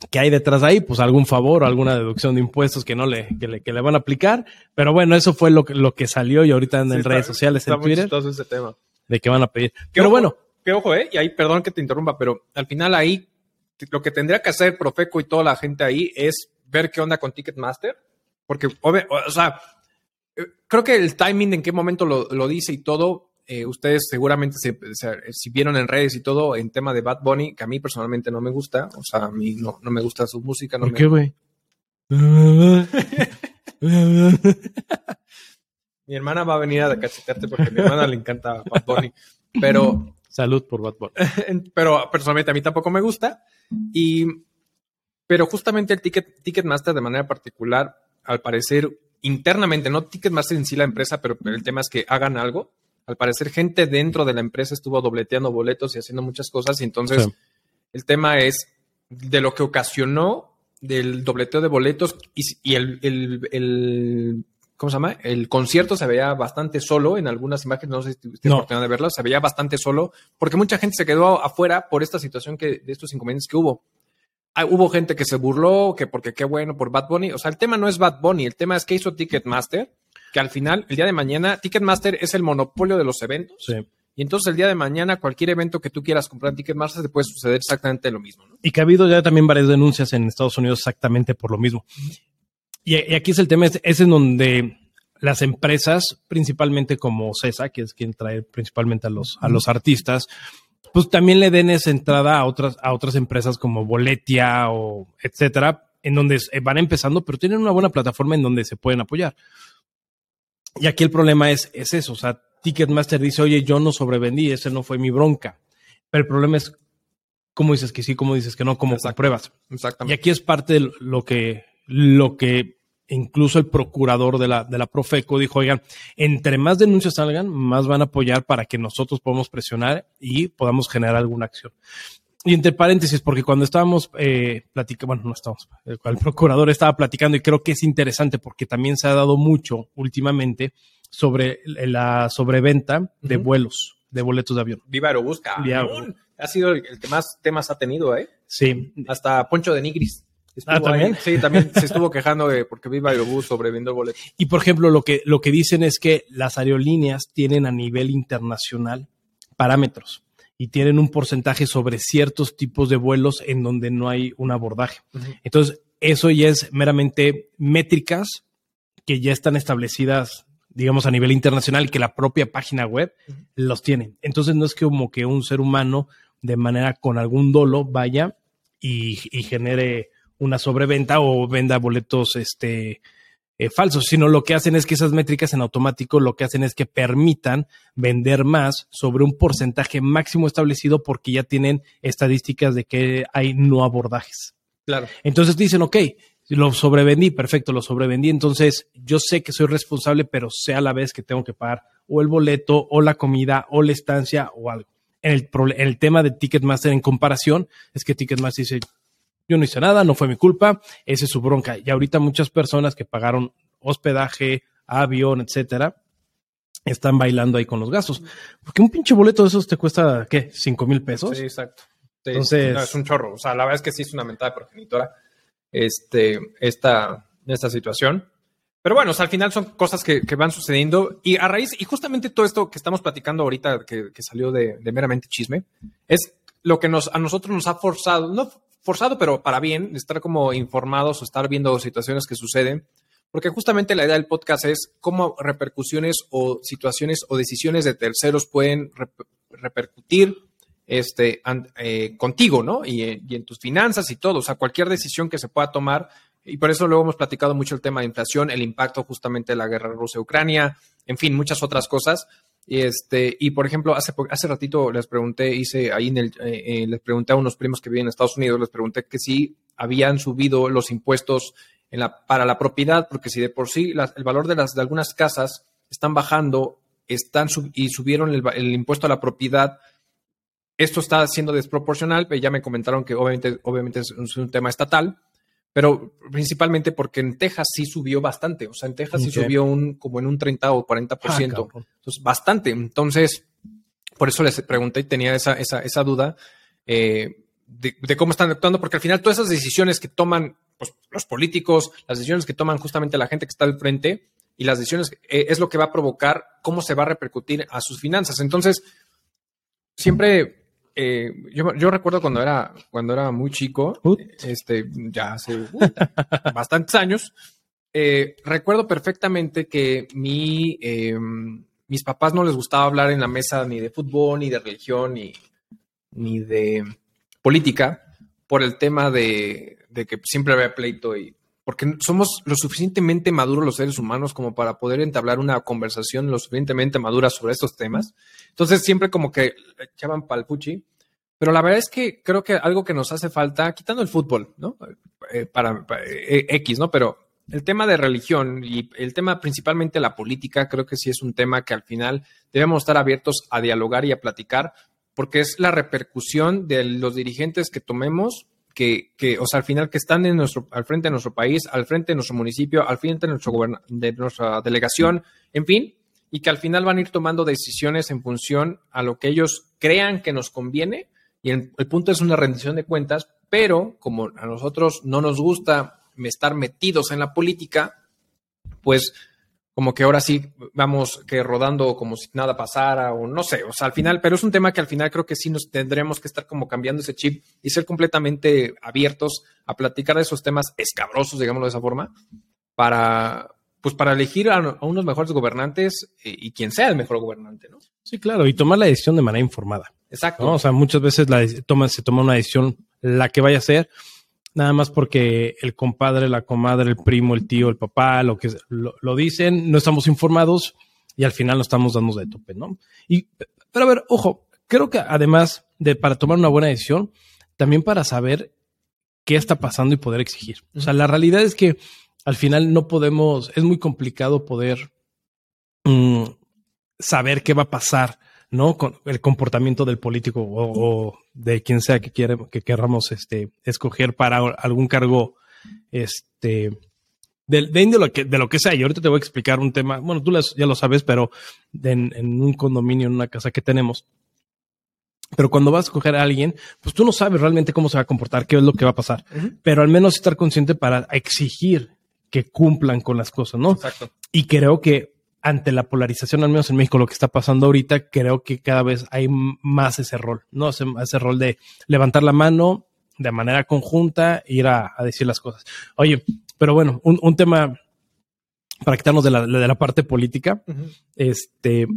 ¿qué hay detrás de ahí? Pues algún favor o alguna deducción de impuestos que no le, que le, que le van a aplicar. Pero bueno, eso fue lo que, lo que salió y ahorita en redes sociales, en Twitter, ese tema. de que van a pedir. Pero bueno. Qué ojo, ¿eh? Y ahí, perdón que te interrumpa, pero al final ahí lo que tendría que hacer Profeco y toda la gente ahí es ver qué onda con Ticketmaster, porque, o sea, eh, creo que el timing en qué momento lo, lo dice y todo, eh, ustedes seguramente se, si vieron en redes y todo en tema de Bad Bunny, que a mí personalmente no me gusta, o sea, a mí no, no me gusta su música. No ¿Por qué, güey? mi hermana va a venir a cachetearte porque a mi hermana le encanta Bad Bunny, pero... Salud por Bad Bunny. pero personalmente a mí tampoco me gusta. Y, pero justamente el ticket, Ticketmaster de manera particular, al parecer internamente, no Ticketmaster en sí la empresa, pero el tema es que hagan algo. Al parecer gente dentro de la empresa estuvo dobleteando boletos y haciendo muchas cosas. Y entonces el tema es de lo que ocasionó del dobleteo de boletos y, el, el, ¿cómo se llama? El concierto se veía bastante solo en algunas imágenes, no sé si tuviste la oportunidad de verlo, se veía bastante solo porque mucha gente se quedó afuera por esta situación que, de estos inconvenientes que hubo. Ah, hubo gente que se burló, que porque qué bueno por Bad Bunny. O sea, el tema no es Bad Bunny, el tema es que hizo Ticketmaster, que al final, el día de mañana, Ticketmaster es el monopolio de los eventos. Sí. Y entonces el día de mañana, cualquier evento que tú quieras comprar en Ticketmaster, te puede suceder exactamente lo mismo. Y que ha habido ya también varias denuncias en Estados Unidos exactamente por lo mismo. Y, aquí es el tema, es, en donde las empresas, principalmente como CESA, que es quien trae principalmente a los, a los artistas, pues también le den esa entrada a otras, a otras empresas como Boletia o etcétera, en donde van empezando, pero tienen una buena plataforma en donde se pueden apoyar. Y aquí el problema es, es eso, o sea, Ticketmaster dice, oye, yo no sobrevendí, ese no fue mi bronca. Pero el problema es cómo dices que sí, cómo dices que no, cómo pruebas. Exactamente. Y aquí es parte de lo que, lo que incluso el procurador de la, de la Profeco dijo, oigan, entre más denuncias salgan, más van a apoyar para que nosotros podamos presionar y podamos generar alguna acción. Y entre paréntesis, porque cuando estábamos eh, platicando, bueno, no estábamos, el, procurador estaba platicando y creo que es interesante porque también se ha dado mucho últimamente sobre la sobreventa de vuelos, de boletos de avión. Viva Aerobús, Ha sido el, que más temas ha tenido, ¿eh? Sí. Hasta Poncho de Nigris. Ah, ¿también? Sí, también se estuvo quejando de porque Viva Aerobús sobrevendió el boleto. Y por ejemplo, lo que, lo que dicen es que las aerolíneas tienen a nivel internacional parámetros y tienen un porcentaje sobre ciertos tipos de vuelos en donde no hay un abordaje. Entonces, eso ya es meramente métricas que ya están establecidas, digamos, a nivel internacional que la propia página web los tiene. Entonces, no es como que un ser humano de manera con algún dolo vaya y, y genere una sobreventa o venda boletos este, eh, falsos, sino lo que hacen es que esas métricas en automático lo que hacen es que permitan vender más sobre un porcentaje máximo establecido porque ya tienen estadísticas de que hay no abordajes. Claro. Entonces dicen, ok, lo sobrevendí, perfecto, lo sobrevendí, entonces yo sé que soy responsable, pero sé a la vez que tengo que pagar o el boleto o la comida o la estancia o algo. En el, en el tema de Ticketmaster en comparación, es que Ticketmaster dice, yo no hice nada, no fue mi culpa, esa es su bronca. Y ahorita muchas personas que pagaron hospedaje, avión, etcétera, están bailando ahí con los gastos. Porque un pinche boleto de esos te cuesta, ¿qué? ¿Cinco mil pesos? Sí, exacto. Entonces, es un chorro. O sea, la verdad es que sí es una mentada progenitora este, esta, esta situación. Pero bueno, al final son cosas que, van sucediendo y a raíz, y justamente todo esto que estamos platicando ahorita, que, salió de, de, meramente chisme, es lo que nos, a nosotros nos ha forzado, no forzado, pero para bien, estar como informados o estar viendo situaciones que suceden, porque justamente la idea del podcast es cómo repercusiones o situaciones o decisiones de terceros pueden repercutir este, eh, contigo, ¿no? Y, y, en tus finanzas y todo, o sea, cualquier decisión que se pueda tomar. Y por eso luego hemos platicado mucho el tema de inflación, el impacto justamente de la guerra Rusia-Ucrania, en fin, muchas otras cosas. Y este, y por ejemplo, hace, hace ratito les pregunté, hice ahí en el, eh, eh, les pregunté a unos primos que viven en Estados Unidos, les pregunté que si habían subido los impuestos en la, para la propiedad, porque si de por sí el valor de las de algunas casas están bajando, están y subieron el, el, impuesto a la propiedad, esto está siendo desproporcional, ya me comentaron que obviamente, obviamente es un tema estatal, pero principalmente porque en Texas sí subió bastante, o sea, en Texas sí subió un, como en un 30 o 40%, Ah, entonces bastante. Entonces, por eso les pregunté y tenía esa, esa, esa duda eh, de, de cómo están actuando, porque al final todas esas decisiones que toman pues, los políticos, las decisiones que toman justamente la gente que está al frente y las decisiones eh, es lo que va a provocar cómo se va a repercutir a sus finanzas. Entonces, siempre, eh, yo, yo recuerdo cuando era, cuando era muy chico, Ut. este, ya hace uh, bastantes años, eh, recuerdo perfectamente que mi, eh, mis papás no les gustaba hablar en la mesa ni de fútbol, ni de religión, ni, ni de política, por el tema de, de que siempre había pleito y porque somos lo suficientemente maduros los seres humanos como para poder entablar una conversación lo suficientemente madura sobre estos temas. Entonces siempre como que echaban pal puchi. Pero la verdad es que creo que algo que nos hace falta, quitando el fútbol, ¿no? Eh, para, para, eh, X, ¿no? Pero el tema de religión y el tema principalmente la política, creo que sí es un tema que al final debemos estar abiertos a dialogar y a platicar, porque es la repercusión de los dirigentes que tomemos que, que, o sea, al final que están en nuestro, al frente de nuestro país, al frente de nuestro municipio, al frente de, nuestro de nuestra delegación, en fin, y que al final van a ir tomando decisiones en función a lo que ellos crean que nos conviene. Y el, el punto es una rendición de cuentas, pero como a nosotros no nos gusta estar metidos en la política, pues como que ahora sí vamos que rodando como si nada pasara o no sé, o sea, al final, pero es un tema que al final creo que sí nos tendremos que estar como cambiando ese chip y ser completamente abiertos a platicar de esos temas escabrosos, digámoslo de esa forma, para pues para elegir a, a unos mejores gobernantes y, y, quien sea el mejor gobernante, ¿no? Sí, claro, y tomar la decisión de manera informada. Exacto. ¿no? O sea, muchas veces la, toma, se toma una decisión, la que vaya a ser, nada más porque el compadre, la comadre, el primo, el tío, el papá, lo que lo, lo, dicen, no estamos informados y al final nos estamos dando de tope, ¿no? Y, pero a ver, ojo, creo que además de para tomar una buena decisión, también para saber qué está pasando y poder exigir. O sea, la realidad es que al final no podemos, es muy complicado poder mmm, saber qué va a pasar ¿no? Con el comportamiento del político o, o de quien sea que, quiere, que queramos este, escoger para algún cargo este, de, de, de, lo que, de lo que sea. Y ahorita te voy a explicar un tema, bueno, tú ya lo sabes, pero en, en, un condominio, en una casa que tenemos. Pero cuando vas a escoger a alguien, pues tú no sabes realmente cómo se va a comportar, qué es lo que va a pasar. Uh -huh. Pero al menos estar consciente para exigir que cumplan con las cosas, ¿no? Exacto. Y creo que ante la polarización, al menos en México, lo que está pasando ahorita, creo que cada vez hay más ese rol, ¿no? Ese, ese rol de levantar la mano de manera conjunta, ir a, a decir las cosas. Oye, pero bueno, un, un tema para quitarnos de la, de la parte política, uh -huh. este,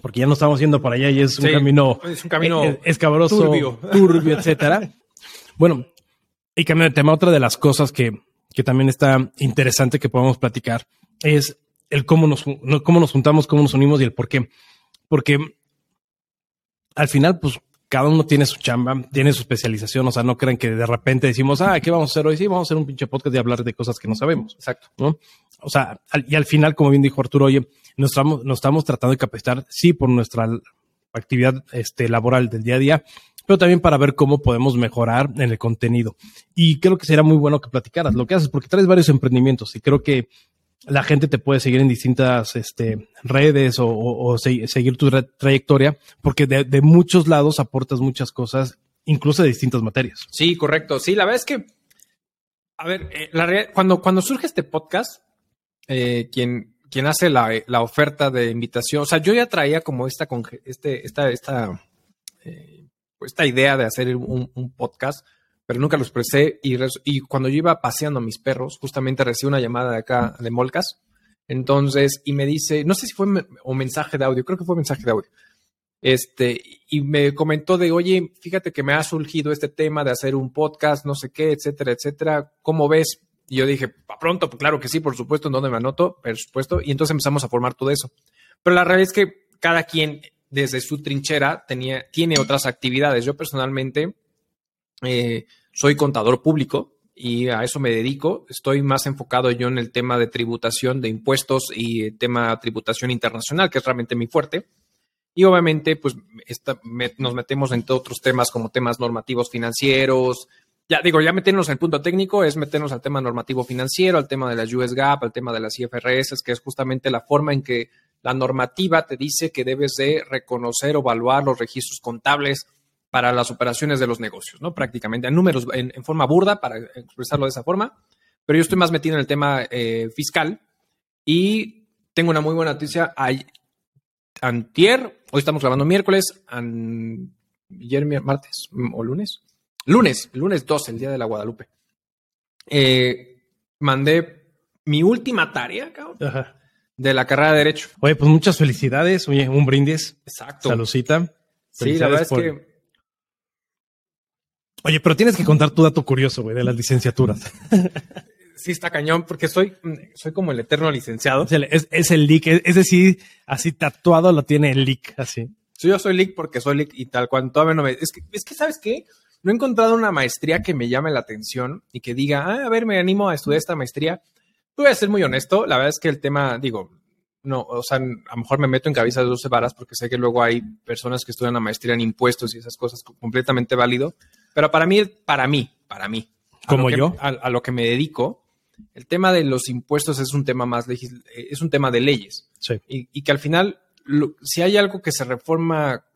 porque ya no estamos yendo para allá y es un sí, camino, es un camino es, escabroso, turbio, turbio etcétera. bueno, y cambiando de tema, otra de las cosas que, que también está interesante que podamos platicar es el cómo nos, cómo nos juntamos, cómo nos unimos y el por qué. Porque al final, pues cada uno tiene su chamba, tiene su especialización. O sea, no crean que de repente decimos, ah, ¿qué vamos a hacer hoy? Sí, vamos a hacer un pinche podcast y hablar de cosas que no sabemos. Exacto. ¿no? O sea, al, y al final, como bien dijo Arturo, oye, nos estamos, nos estamos tratando de capacitar, sí, por nuestra actividad este, laboral del día a día, pero también para ver cómo podemos mejorar en el contenido. Y creo que sería muy bueno que platicaras lo que haces, porque traes varios emprendimientos y creo que la gente te puede seguir en distintas este, redes o, o, o se, seguir tu trayectoria, porque de, muchos lados aportas muchas cosas, incluso de distintas materias. Sí, correcto. Sí, la verdad es que, a ver, eh, cuando, cuando surge este podcast, eh, quien, quien hace la, la, oferta de invitación, o sea, yo ya traía como esta, este, esta, esta, eh, esta idea de hacer un podcast pero nunca lo expresé. Y, cuando yo iba paseando mis perros, justamente recibí una llamada de acá de Molcas. Entonces, y me dice, no sé si fue me, o mensaje de audio, creo que fue mensaje de audio. Este, y me comentó de, oye, fíjate que me ha surgido este tema de hacer un podcast, no sé qué, etcétera, etcétera. ¿Cómo ves? Y yo dije, ¿pa pronto? Pues claro que sí, por supuesto, ¿en dónde me anoto? Por supuesto. Y entonces empezamos a formar todo eso. Pero la realidad es que cada quien, desde su trinchera, tenía, tiene otras actividades. Yo personalmente, eh, soy contador público y a eso me dedico. Estoy más enfocado yo en el tema de tributación de impuestos y el tema de tributación internacional, que es realmente mi fuerte. Y obviamente, pues esta, me, nos metemos en otros temas como temas normativos financieros, ya digo, ya meternos el punto técnico es meternos al tema normativo financiero, al tema de las US GAAP, al tema de las IFRS, que es justamente la forma en que la normativa te dice que debes de reconocer o evaluar los registros contables para las operaciones de los negocios, ¿no? Prácticamente en números, en, forma burda, para expresarlo de esa forma. Pero yo estoy más metido en el tema eh, fiscal y tengo una muy buena noticia. Hay, antier, hoy estamos grabando miércoles, ayer martes o lunes, lunes, lunes 12, el día de la Guadalupe. Eh, mandé mi última tarea, cabrón, de la carrera de Derecho. Oye, pues muchas felicidades, oye, un brindis. Exacto. Salucita. Sí, la verdad es que Oye, pero tienes que contar tu dato curioso, güey, de las licenciaturas. sí, está cañón, porque soy, soy como el eterno licenciado. Es el, leak, es, decir, así tatuado lo tiene el leak, así. Sí, yo soy leak porque soy leak y tal cual. Todavía no me. Es que, es que, ¿sabes qué? No he encontrado una maestría que me llame la atención y que diga, ah, a ver, me animo a estudiar esta maestría. Voy a ser muy honesto. La verdad es que el tema, digo, no, o sea, a lo mejor me meto en cabeza de 12 varas porque sé que luego hay personas que estudian la maestría en impuestos y esas cosas completamente válido. Pero para mí, para mí, para mí. Como yo. A, lo que me dedico, el tema de los impuestos es un tema más es un tema de leyes. Sí. Y, que al final, si hay algo que se reforma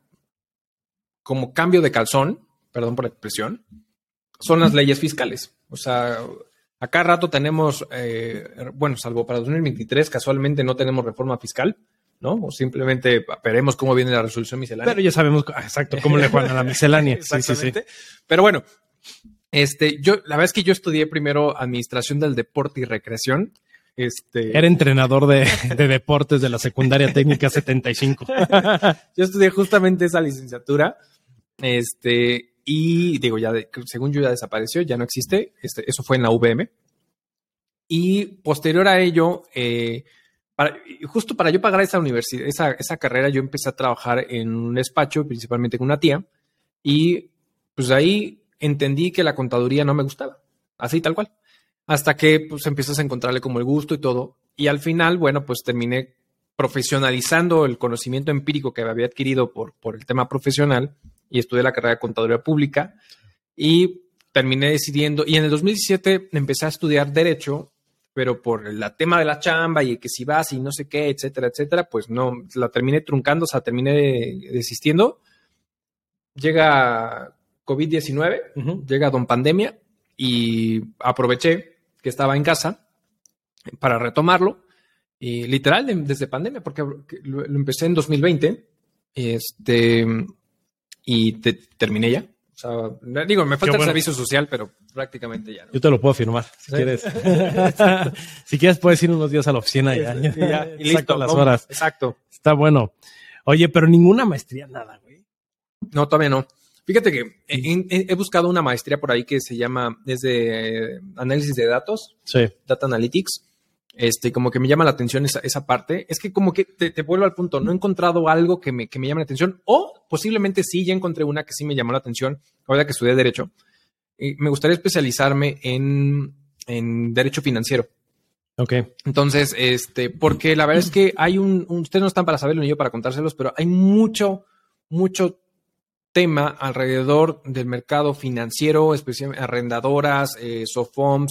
como cambio de calzón, perdón por la expresión, son las leyes fiscales. O sea, acá rato tenemos, eh, bueno, salvo para 2023, casualmente no tenemos reforma fiscal. ¿No? O simplemente veremos cómo viene la resolución miscelánea. Pero ya sabemos exacto cómo le juegan a la miscelánea. sí, sí, sí. Pero bueno, este, yo, la verdad es que yo estudié primero administración del deporte y recreación. Este... Era entrenador de, deportes de la secundaria técnica 75. yo estudié justamente esa licenciatura. Este, y digo, ya según yo ya desapareció, ya no existe. Este, eso fue en la VM. Y posterior a ello, eh, justo para yo pagar esa universidad, esa, esa, carrera, yo empecé a trabajar en un despacho, principalmente con una tía, y pues ahí entendí que la contaduría no me gustaba, así tal cual, hasta que pues empiezas a encontrarle como el gusto y todo, y al final, bueno, pues terminé profesionalizando el conocimiento empírico que había adquirido por, por el tema profesional y estudié la carrera de contaduría pública y terminé decidiendo, y en el 2017 empecé a estudiar derecho pero por el tema de la chamba y que si vas y no sé qué, etcétera, etcétera, pues no, la terminé truncando, o sea, terminé desistiendo. Llega COVID-19, llega Don Pandemia y aproveché que estaba en casa para retomarlo. Y literal, desde pandemia, porque lo, empecé en 2020 este, y terminé ya. O sea, digo, me falta el servicio social, pero prácticamente ya. Yo te lo puedo firmar, si quieres. si quieres, puedes ir unos días a la oficina y, ya, y listo. las horas. Exacto. Está bueno. Oye, pero ninguna maestría, nada, güey. No, todavía no. Fíjate que he, buscado una maestría por ahí que se llama, desde eh, análisis de datos. Sí. Data Analytics este, como que me llama la atención esa, esa parte. Es que como que te, vuelvo al punto, no he encontrado algo que me, que me llame la atención o posiblemente sí, ya encontré una que sí me llamó la atención, ahora que estudié Derecho. Y me gustaría especializarme en, en Derecho Financiero. Ok. Entonces, este, porque la verdad es que hay un, ustedes no están para saberlo ni yo para contárselos, pero hay mucho, mucho tema alrededor del mercado financiero, especialmente arrendadoras, eh,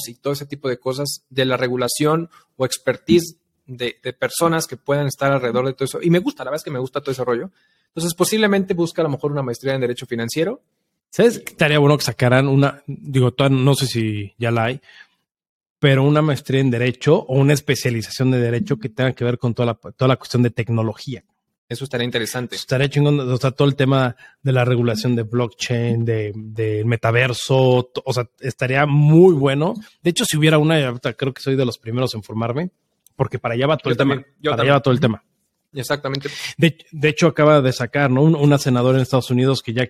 y todo ese tipo de cosas, de la regulación o expertise de, personas que puedan estar alrededor de todo eso. Y me gusta, la verdad es que me gusta todo ese rollo. Entonces, posiblemente busca a lo mejor una maestría en Derecho Financiero. ¿Sabes? Estaría bueno que sacaran una, digo, no sé si ya la hay, pero una maestría en Derecho o una especialización de Derecho que tenga que ver con toda la, toda la cuestión de tecnología. Eso estaría interesante. Estaría chingón, o sea, todo el tema de la regulación de blockchain, de, metaverso, o sea, estaría muy bueno. De hecho, si hubiera una, creo que soy de los primeros en formarme, porque para allá va todo el tema. para allá va todo el tema. Exactamente. De, hecho, acaba de sacar, ¿no? una senadora en Estados Unidos que ya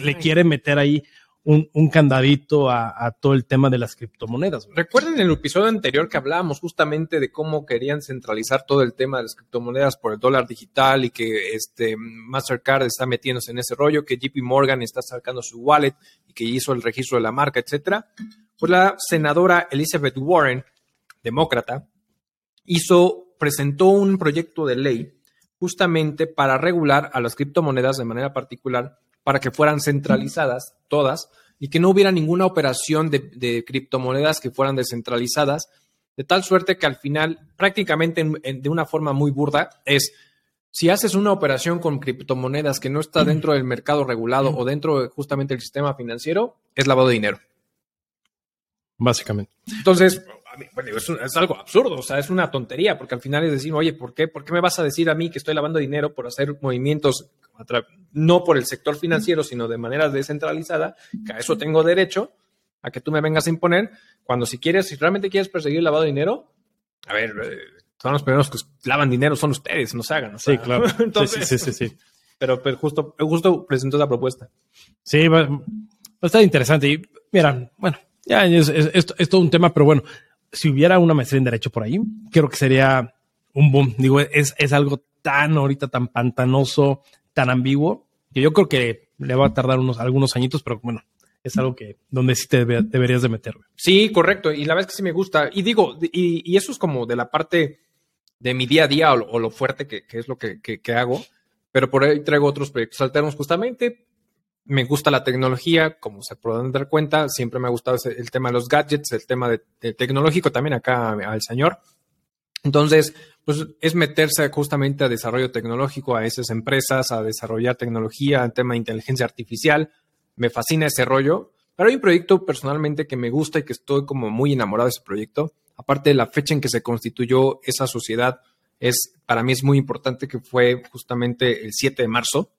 le quiere meter ahí un, candadito a, todo el tema de las criptomonedas. Recuerden en el episodio anterior que hablábamos justamente de cómo querían centralizar todo el tema de las criptomonedas por el dólar digital y que este Mastercard está metiéndose en ese rollo, que JP Morgan está sacando su wallet y que hizo el registro de la marca, etcétera. Pues la senadora Elizabeth Warren, demócrata, hizo, presentó un proyecto de ley justamente para regular a las criptomonedas de manera particular para que fueran centralizadas todas y que no hubiera ninguna operación de, de criptomonedas que fueran descentralizadas, de tal suerte que al final, prácticamente en- en- de una forma muy burda, es si haces una operación con criptomonedas que no está dentro del mercado regulado o dentro de justamente del sistema financiero, es lavado de dinero. Básicamente. Entonces, mí, bueno, es, es algo absurdo, o sea, es una tontería, porque al final es decir, oye, ¿por qué, ¿por qué me vas a decir a mí que estoy lavando dinero por hacer movimientos, no por el sector financiero, sino de manera descentralizada, que a eso tengo derecho, a que tú me vengas a imponer, cuando si quieres, si realmente quieres perseguir el lavado de dinero, a ver, eh, son los primeros que lavan dinero, son ustedes, no se hagan. o Sí, sea, claro. Entonces, sí, sí, sí, sí. Pero, pero justo, justo presentó esa propuesta. Sí, va, va a estar interesante. Y mira, bueno, ya es, es, es- es todo un tema, pero bueno, si hubiera una maestría en Derecho por ahí, creo que sería un boom. Digo, es, es algo tan ahorita, tan pantanoso, tan ambiguo, que yo creo que le va a tardar unos algunos añitos, pero bueno, es algo que donde sí te debe- deberías de meter. Sí, correcto. Y la verdad es que sí me gusta. Y digo, y, eso es como de la parte de mi día a día o lo, fuerte que, que es lo que, que- que hago. Pero por ahí traigo otros proyectos alternos justamente. Me gusta la tecnología, como se podrán dar cuenta. Siempre me ha gustado el tema de los gadgets, el tema de, tecnológico también acá al señor. Entonces, pues es meterse justamente a desarrollo tecnológico, a esas empresas, a desarrollar tecnología, el tema de inteligencia artificial. Me fascina ese rollo. Pero hay un proyecto personalmente que me gusta y que estoy como muy enamorado de ese proyecto. Aparte de la fecha en que se constituyó esa sociedad, es para mí es muy importante que fue justamente el 7 de marzo,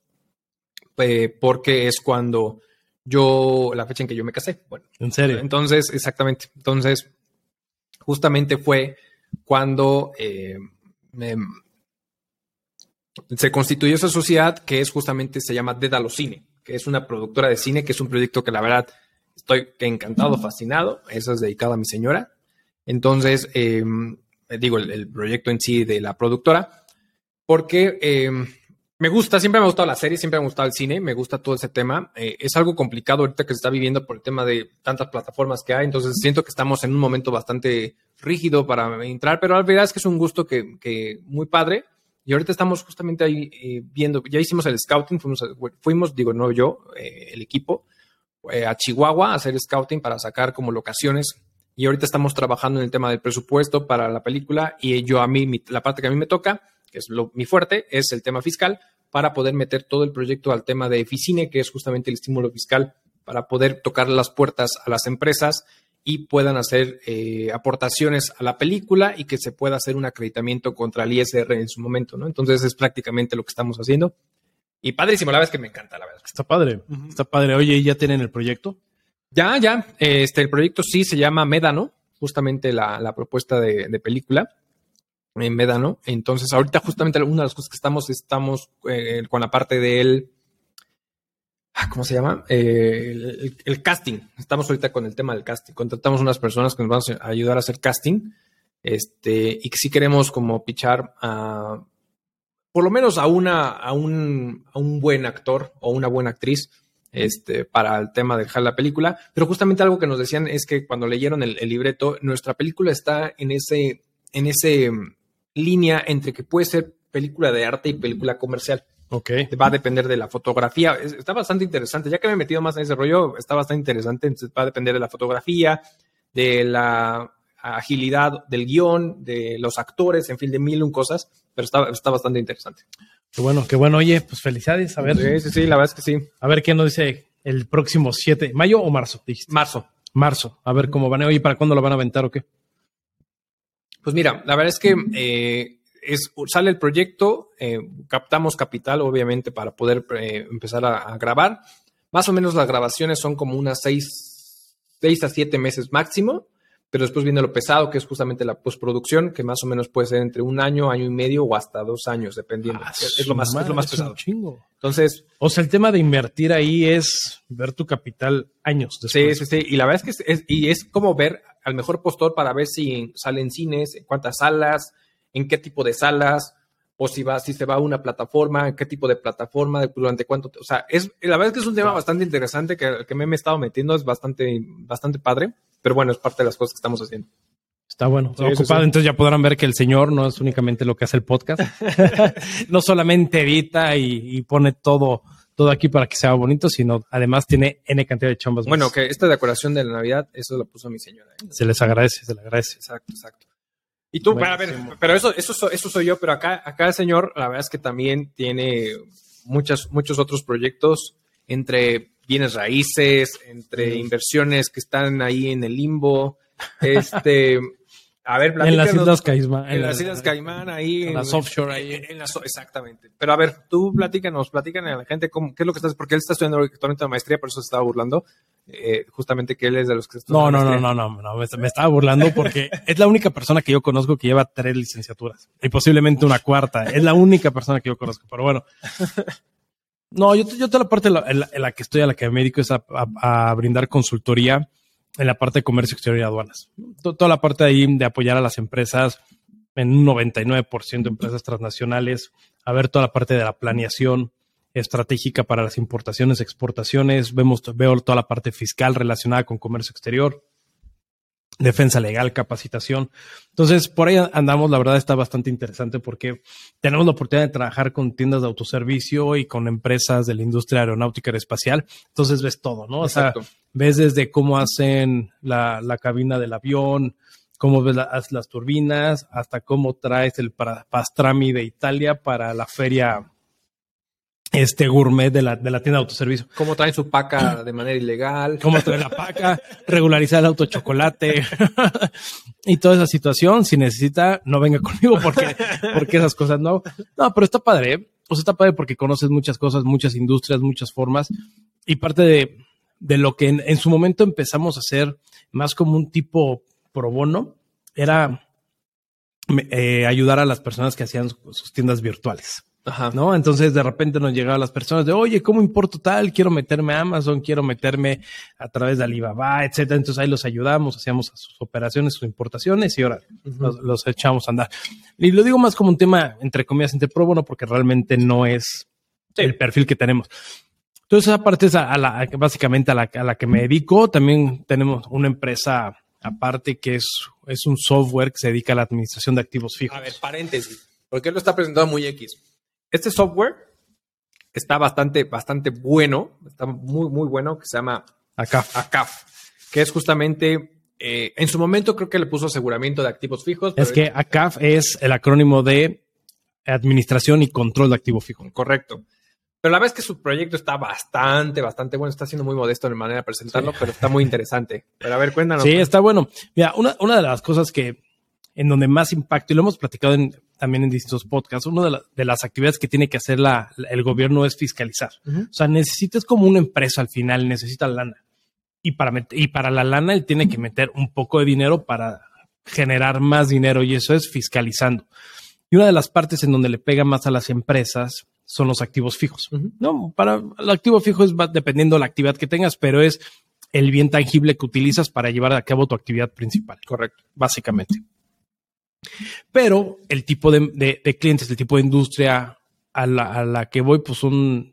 eh, porque es cuando yo, la fecha en que yo me casé. Bueno, En serio. entonces, exactamente. Entonces, justamente fue cuando eh, se constituyó esa sociedad que es justamente, se llama Dédalo Cine, que es una productora de cine, que es un proyecto que la verdad estoy encantado, fascinado. Eso es dedicado a mi señora. Entonces, eh, digo, el, el proyecto en sí de la productora, porque eh, me gusta, siempre me ha gustado la serie, siempre me ha gustado el cine, me gusta todo ese tema. Eh, es algo complicado ahorita que se está viviendo por el tema de tantas plataformas que hay, entonces siento que estamos en un momento bastante rígido para entrar, pero la verdad es que es un gusto que, que muy padre. Y ahorita estamos justamente ahí eh, viendo, ya hicimos el scouting, fuimos, fuimos digo, no yo, eh, el equipo, eh, a Chihuahua a hacer scouting para sacar como locaciones. Y ahorita estamos trabajando en el tema del presupuesto para la película y yo a mí, mi- la parte que a mí me toca, que es lo, mi fuerte, es el tema fiscal para poder meter todo el proyecto al tema de Eficine, que es justamente el estímulo fiscal para poder tocar las puertas a las empresas y puedan hacer eh, aportaciones a la película y que se pueda hacer un acreditamiento contra el ISR en su momento, ¿no? Entonces es prácticamente lo que estamos haciendo. Y padrísimo, la verdad es que me encanta, la verdad. Está padre. Está padre. Oye, ¿y ¿ya tienen el proyecto? Ya, ya. Este, el proyecto sí se llama Médano, justamente la, la propuesta de, de película en Médano. Entonces, ahorita justamente una de las cosas que estamos, estamos eh, con la parte del, ah, ¿cómo se llama? Eh, el, casting. Estamos ahorita con el tema del casting. Contratamos unas personas que nos van a ayudar a hacer casting. Este, y que sí queremos como pichar a, por lo menos a una, a un, a un buen actor o una buena actriz este, para el tema de dejar la película. Pero justamente algo que nos decían es que cuando leyeron el, el libreto, nuestra película está en ese, en ese línea entre que puede ser película de arte y película comercial. Ok. Va a depender de la fotografía. Es- Está bastante interesante. Ya que me he metido más en ese rollo, está bastante interesante. Entonces va a depender de la fotografía, de la agilidad del guion, de los actores, en fin, de mil y un cosas. Pero está, está bastante interesante. Qué bueno, qué bueno. Oye, pues felicidades. A ver, Sí, sí, sí, la verdad es que sí. a ver qué nos dice el próximo 7, mayo o marzo, dijiste. Marzo. Marzo. A ver cómo van. Oye, ¿para cuándo lo van a aventar o qué? Pues mira, la verdad es que eh, es, sale el proyecto, eh, captamos capital, obviamente, para poder eh, empezar a, a grabar. Más o menos las grabaciones son como unas seis, seis a siete meses máximo, pero después viene lo pesado, que es justamente la postproducción, que más o menos puede ser entre un año, año y medio o hasta dos años, dependiendo. Ah, es, es lo más, es lo más pesado. chingo. Entonces, O sea, el tema de invertir ahí es ver tu capital años Sí, después. sí, sí. Y la verdad es que es, es- y es como ver al mejor postor para ver si salen cines, en cuántas salas, en qué tipo de salas, o si va, si se va a una plataforma, qué tipo de plataforma, durante cuánto. O sea, es, la verdad es que es un tema bastante interesante que, que me he estado metiendo, es bastante, bastante padre, pero bueno, es parte de las cosas que estamos haciendo. Está bueno. Sí, ocupado. sí, sí. Entonces ya podrán ver que el señor no es únicamente lo que hace el podcast. no solamente edita y, y pone todo, todo aquí para que sea bonito, sino además tiene N cantidad de chambas. Bueno, más. que esta decoración de la Navidad, eso lo puso mi señora. ¿eh? Se les agradece, se les agradece. Exacto, exacto. Y tú, Bueno, a ver, sí, pero eso, eso, so- eso soy yo, pero acá, acá el señor, la verdad es que también tiene muchas, muchos otros proyectos entre bienes raíces, entre Mm. inversiones que están ahí en el limbo. Este, a ver, En las Islas Caimán. En las Islas Caimán, ahí. en las offshore ahí. En las- exactamente. Pero a ver, tú platícanos, platícanos a la gente cómo, qué es lo que estás, porque él está estudiando actualmente la maestría, por eso se estaba burlando, eh, justamente que él es de los que estudian No, no, no, no, no, no, me, me estaba burlando porque es la única persona que yo conozco que lleva tres licenciaturas y posiblemente una cuarta. Es la única persona que yo conozco, pero bueno. No, yo, yo toda la parte en la, en la- en la que estoy, a la que me dedico es a, a- a brindar consultoría en la parte de comercio exterior y aduanas. To- Toda la parte ahí de apoyar a las empresas en un 99% de empresas transnacionales, a ver toda la parte de la planeación estratégica para las importaciones, exportaciones, vemos, veo toda la parte fiscal relacionada con comercio exterior, defensa legal, capacitación. Entonces, por ahí andamos, la verdad está bastante interesante porque tenemos la oportunidad de trabajar con tiendas de autoservicio y con empresas de la industria aeronáutica y espacial. Entonces ves todo, ¿no? Exacto. Ves desde cómo hacen la, la cabina del avión, cómo ves la- las turbinas, hasta cómo traes el pastrami de Italia para la feria este gourmet de la, de la tienda de autoservicio. cómo traen su paca de manera ilegal. Cómo traer la paca, regularizar el auto chocolate y toda esa situación. Si necesita, no venga conmigo porque, porque esas cosas no. No, pero está padre. ¿eh? O sea, está padre porque conoces muchas cosas, muchas industrias, muchas formas. Y parte de, de lo que en, en su momento empezamos a hacer más como un tipo pro bono era eh, ayudar a las personas que hacían su- sus tiendas virtuales. Ajá. ¿no? Entonces de repente nos llegaban las personas de, oye, ¿cómo importo tal? Quiero meterme a Amazon, quiero meterme a través de Alibaba, etcétera. Entonces ahí los ayudamos, hacíamos sus operaciones, sus importaciones y ahora los, los echamos a andar. Y lo digo más como un tema, entre comillas, entre pro bono, porque realmente no es el perfil que tenemos. Entonces, esa parte es a, a la, básicamente a la, a la que me dedico. También tenemos una empresa aparte que es, es un software que se dedica a la administración de activos fijos. A ver, paréntesis, porque él lo está presentando muy X. Este software está bastante, bastante bueno, está muy, muy bueno, que se llama Acá. ACAF, que es justamente, eh, en su momento creo que le puso aseguramiento de activos fijos. Es que ACAF es el acrónimo de Administración y Control de Activo Fijo. Correcto. Pero la verdad es que su proyecto está bastante, bastante bueno. Está siendo muy modesto en manera de presentarlo, pero está muy interesante. Pero a ver, cuéntanos. Sí, está bueno. Mira, una, una de las cosas que en donde más impacto, y lo hemos platicado en- también en distintos podcasts, una de, la- de las actividades que tiene que hacer la- la- el gobierno es fiscalizar. O sea, necesitas como una empresa al final, necesita lana. Y para, y para la lana él tiene que meter un poco de dinero para generar más dinero y eso es fiscalizando. Y una de las partes en donde le pega más a las empresas son los activos fijos. No, para el activo fijo es dependiendo de la actividad que tengas, pero es el bien tangible que utilizas para llevar a cabo tu actividad principal, Correcto. básicamente. Pero el tipo de, de- de clientes, el tipo de industria a la, a la que voy, pues son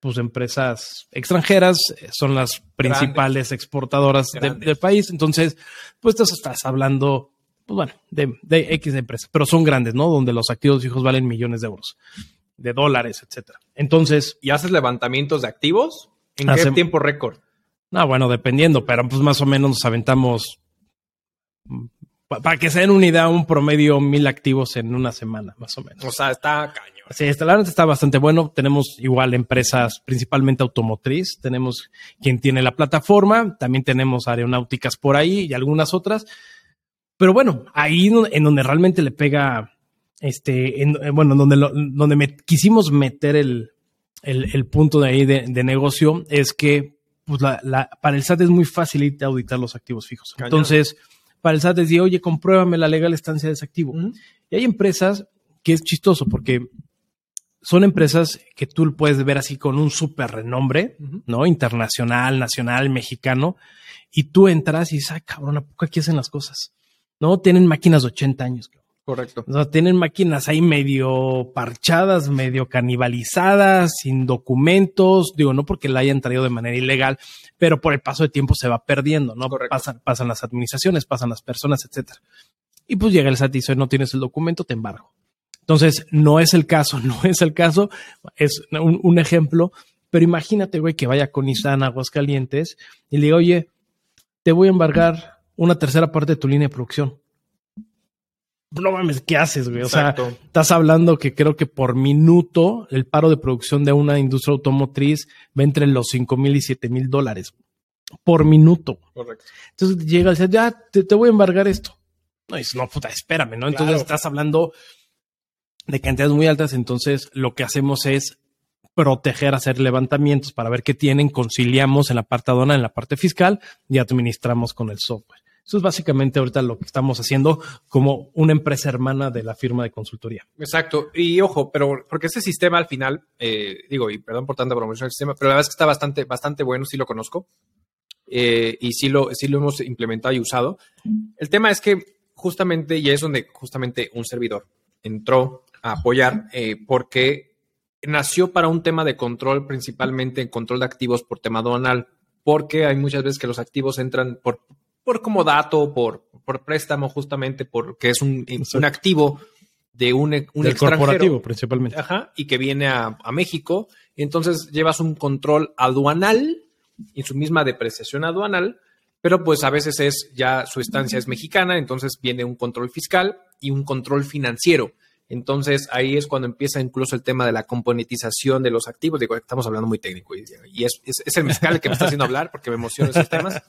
pues empresas extranjeras, eh, son las principales exportadoras de- del país. Entonces, pues te estás hablando, pues bueno, de, de X empresas, pero son grandes, ¿no? Donde los activos fijos valen millones de euros, de dólares, etcétera. Entonces, ¿Y haces levantamientos de activos? ¿En qué tiempo récord? no, bueno, dependiendo, pero pues más o menos nos aventamos, pa- para que se den una idea, un promedio mil activos en una semana, más o menos. O sea, está caño. Sí, esta la está bastante bueno. Tenemos igual empresas, principalmente automotriz. Tenemos quien tiene la plataforma. También tenemos aeronáuticas por ahí y algunas otras. Pero bueno, ahí en donde realmente le pega, este, en- eh, bueno, donde, lo- donde me, quisimos meter el, el, el punto de ahí de, de negocio es que pues la, la- para el SAT es muy fácil auditar los activos fijos. Cañón. Entonces, para el SAT es decir, oye, compruébame la legal estancia de ese activo. Y hay empresas que es chistoso porque son empresas que tú puedes ver así con un súper renombre. ¿no? Internacional, nacional, mexicano. Y tú entras y dices, ay, cabrón, ¿a poco aquí hacen las cosas? No, tienen máquinas de 80 años. Correcto. O sea, tienen máquinas ahí medio parchadas, medio canibalizadas, sin documentos. Digo, no porque la hayan traído de manera ilegal, pero por el paso de tiempo se va perdiendo, ¿no? Correcto. Pasan, pasan las administraciones, pasan las personas, etcétera. Y pues llega el SAT y dice, no tienes el documento, te embargo. Entonces, no es el caso, no es el caso. Es un, un ejemplo, Pero imagínate, güey, que vaya con Nissan a Aguascalientes y le diga, oye, te voy a embargar una tercera parte de tu línea de producción. No mames, ¿qué haces, güey? O sea, estás hablando que creo que por minuto el paro de producción de una industria automotriz va entre los 5 mil y 7 mil dólares por minuto. Correcto. Entonces llega y dice, ya, te, te voy a embargar esto. No, dices, no, puta, espérame, ¿no? Entonces Claro. estás hablando de cantidades muy altas, entonces lo que hacemos es proteger, hacer levantamientos para ver qué tienen, conciliamos en la parte aduana, en la parte fiscal y administramos con el software. Eso es básicamente ahorita lo que estamos haciendo como una empresa hermana de la firma de consultoría. Exacto. Y ojo, pero porque ese sistema al final, eh, digo, y perdón por tanta promoción del sistema, pero la verdad es que está bastante, bastante bueno, sí lo conozco. eh, y sí lo, sí lo hemos implementado y usado. El tema es que justamente, y es donde justamente un servidor entró a apoyar, eh, porque nació para un tema de control, principalmente en control de activos por tema aduanal, porque hay muchas veces que los activos entran por, por como dato, por, por préstamo, justamente porque es un, un activo de un, un del extranjero. corporativo, principalmente. Ajá, y que viene a, a México. Entonces llevas un control aduanal y su misma depreciación aduanal, pero pues a veces es ya su estancia es mexicana, entonces viene un control fiscal y un control financiero. Entonces ahí es cuando empieza incluso el tema de la componentización de los activos. Digo, estamos hablando muy técnico y, y es, es- es el mezcal el que me está haciendo hablar porque me emocionan esos temas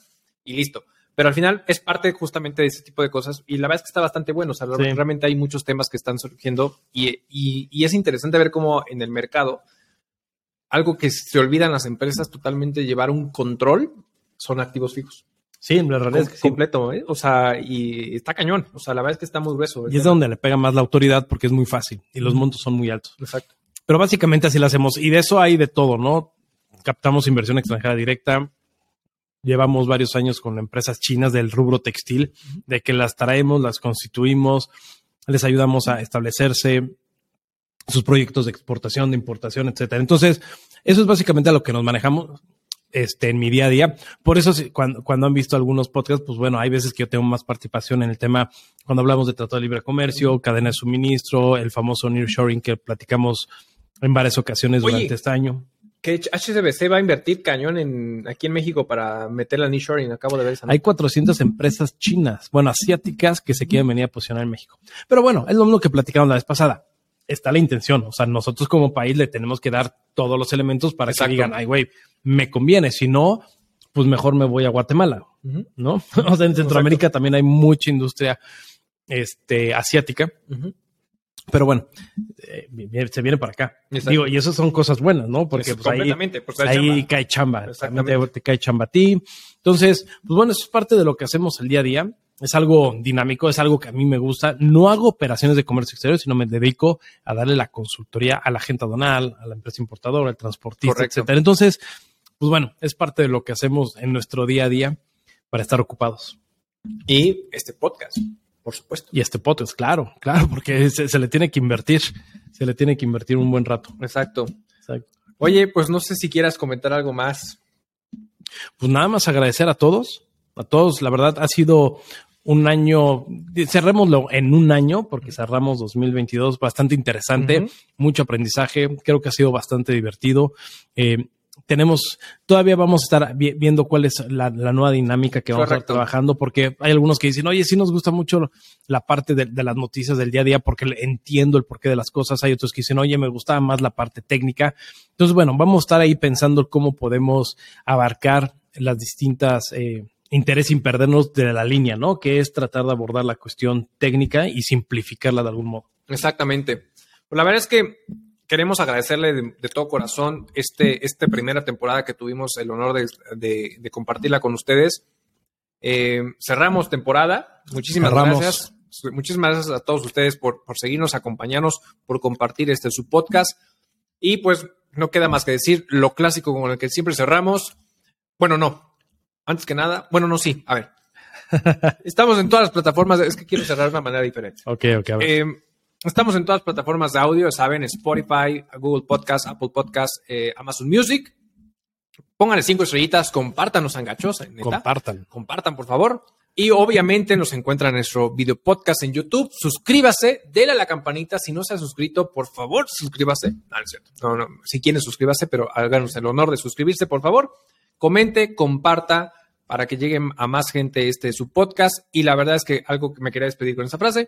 y listo. Pero al final es parte justamente de ese tipo de cosas y la verdad es que está bastante bueno. O sea, Sí. realmente hay muchos temas que están surgiendo y, y- y es interesante ver cómo en el mercado algo que se olvidan las empresas totalmente llevar un control son activos fijos. Sí, la realidad es que sí. completo, ¿eh? O sea, y está cañón. O sea, la verdad es que está muy grueso. Y es donde le pega más la autoridad porque es muy fácil y los montos son muy altos. Exacto. Pero básicamente así lo hacemos. Y de eso hay de todo, ¿no? Captamos inversión extranjera directa. Llevamos varios años con empresas chinas del rubro textil, de que las traemos, las constituimos, les ayudamos a establecerse sus proyectos de exportación, de importación, etcétera. Entonces, eso es básicamente a lo que nos manejamos este, en mi día a día. Por eso, si- cuando, cuando han visto algunos podcasts, pues bueno, hay veces que yo tengo más participación en el tema cuando hablamos de Tratado de Libre Comercio, cadena de suministro, el famoso nearshoring que platicamos en varias ocasiones Oye, durante este año. Que HSBC va a invertir cañón en aquí en México para meter la nearshoring. Acabo de ver esa. Hay 400 empresas chinas, bueno, asiáticas, que se quieren venir a posicionar en México. Pero bueno, es lo mismo que platicamos la vez pasada. Está la intención. O sea, nosotros como país le tenemos que dar todos los elementos para Exacto. que digan, ay, güey, me conviene. Si no, pues mejor me voy a Guatemala, ¿no? O sea, en Centroamérica también hay mucha industria este, asiática. Pero bueno, eh, se viene para acá. Digo, y eso son cosas buenas, ¿no? Porque Es pues, ahí, chamba. cae chamba. Exactamente. Te cae chamba a ti. Entonces, pues bueno, eso es parte de lo que hacemos el día a día. Es algo dinámico, es algo que a mí me gusta. No hago operaciones de comercio exterior, sino me dedico a darle la consultoría a la gente aduanal, a la empresa importadora, al transportista, Correcto. etcétera. Entonces, pues bueno, es parte de lo que hacemos en nuestro día a día para estar ocupados. Y este podcast, por supuesto. Y este podcast, claro, claro, porque se, se le tiene que invertir, se le tiene que invertir un buen rato. Exacto. Exacto. Oye, pues no sé si quieras comentar algo más. Pues nada más agradecer a todos, a todos. La verdad ha sido un año, cerrémoslo en un año, porque cerramos 2022 bastante interesante, mucho aprendizaje. Creo que ha sido bastante divertido. Eh, tenemos, todavía vamos a estar vi- viendo cuál es la, la nueva dinámica que vamos a estar trabajando, porque hay algunos que dicen, oye, sí nos gusta mucho la parte de, de las noticias del día a día, porque entiendo el porqué de las cosas. Hay otros que dicen, oye, me gustaba más la parte técnica. Entonces, bueno, vamos a estar ahí pensando cómo podemos abarcar las distintas eh, interés sin perdernos de la línea, ¿no? Que es tratar de abordar la cuestión técnica y simplificarla de algún modo. Exactamente. Pues la verdad es que queremos agradecerle de, de todo corazón este, esta primera temporada que tuvimos el honor de, de- de compartirla con ustedes. Eh, cerramos temporada. Muchísimas Cerramos. gracias. Muchísimas gracias a todos ustedes por, por seguirnos, acompañarnos, por compartir este su podcast. Y pues no queda más que decir lo clásico con el que siempre cerramos. Bueno, no. Antes que nada, bueno, no, sí. A ver. Estamos en todas las plataformas. Es que quiero cerrar de una manera diferente. Ok, ok, a ver. Eh, estamos en todas las plataformas de audio, saben, Spotify, Google Podcast, Apple Podcast, eh, Amazon Music. Pónganle cinco estrellitas, compártanos, angachos, neta. Compartan. Compartan, por favor. Y obviamente nos encuentra en nuestro video podcast en YouTube. Suscríbase, déle a la campanita. Si no se ha suscrito, por favor, suscríbase. No, no es cierto. No, no. Si quiere, suscríbase, pero háganos el honor de suscribirse, por favor. Comente, comparta para que lleguen a más gente este su podcast. Y la verdad es que algo que me quería despedir con esa frase.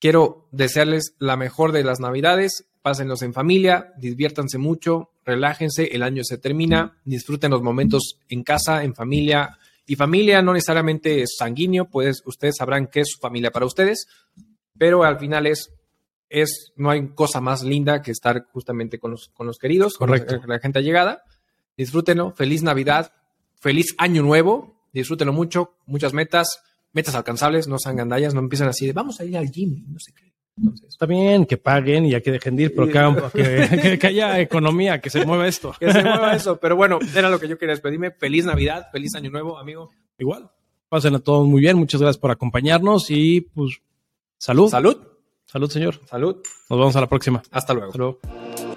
Quiero desearles la mejor de las Navidades. Pásenlos en familia, diviértanse mucho, relájense. El año se termina. Disfruten los momentos en casa, en familia y familia no necesariamente es sanguíneo, pues ustedes sabrán qué es su familia para ustedes, pero al final es, es no hay cosa más linda que estar justamente con los, con los queridos, Correcto. con la gente allegada. Disfrútenlo, feliz Navidad, feliz Año Nuevo, disfrútenlo mucho, muchas metas, metas alcanzables, no sean gandallas, no empiecen así de vamos a ir al gym, no sé qué. Entonces, Está bien que paguen y ya que dejen de ir, pero que- que- que haya economía, que se mueva esto. que se mueva eso, pero bueno, era lo que yo quería despedirme. Feliz Navidad, feliz Año Nuevo, amigo. Igual. Pasen a todos muy bien. Muchas gracias por acompañarnos y pues salud. Salud, Salud, señor. salud, Nos vemos a la próxima. hasta luego. Hasta luego.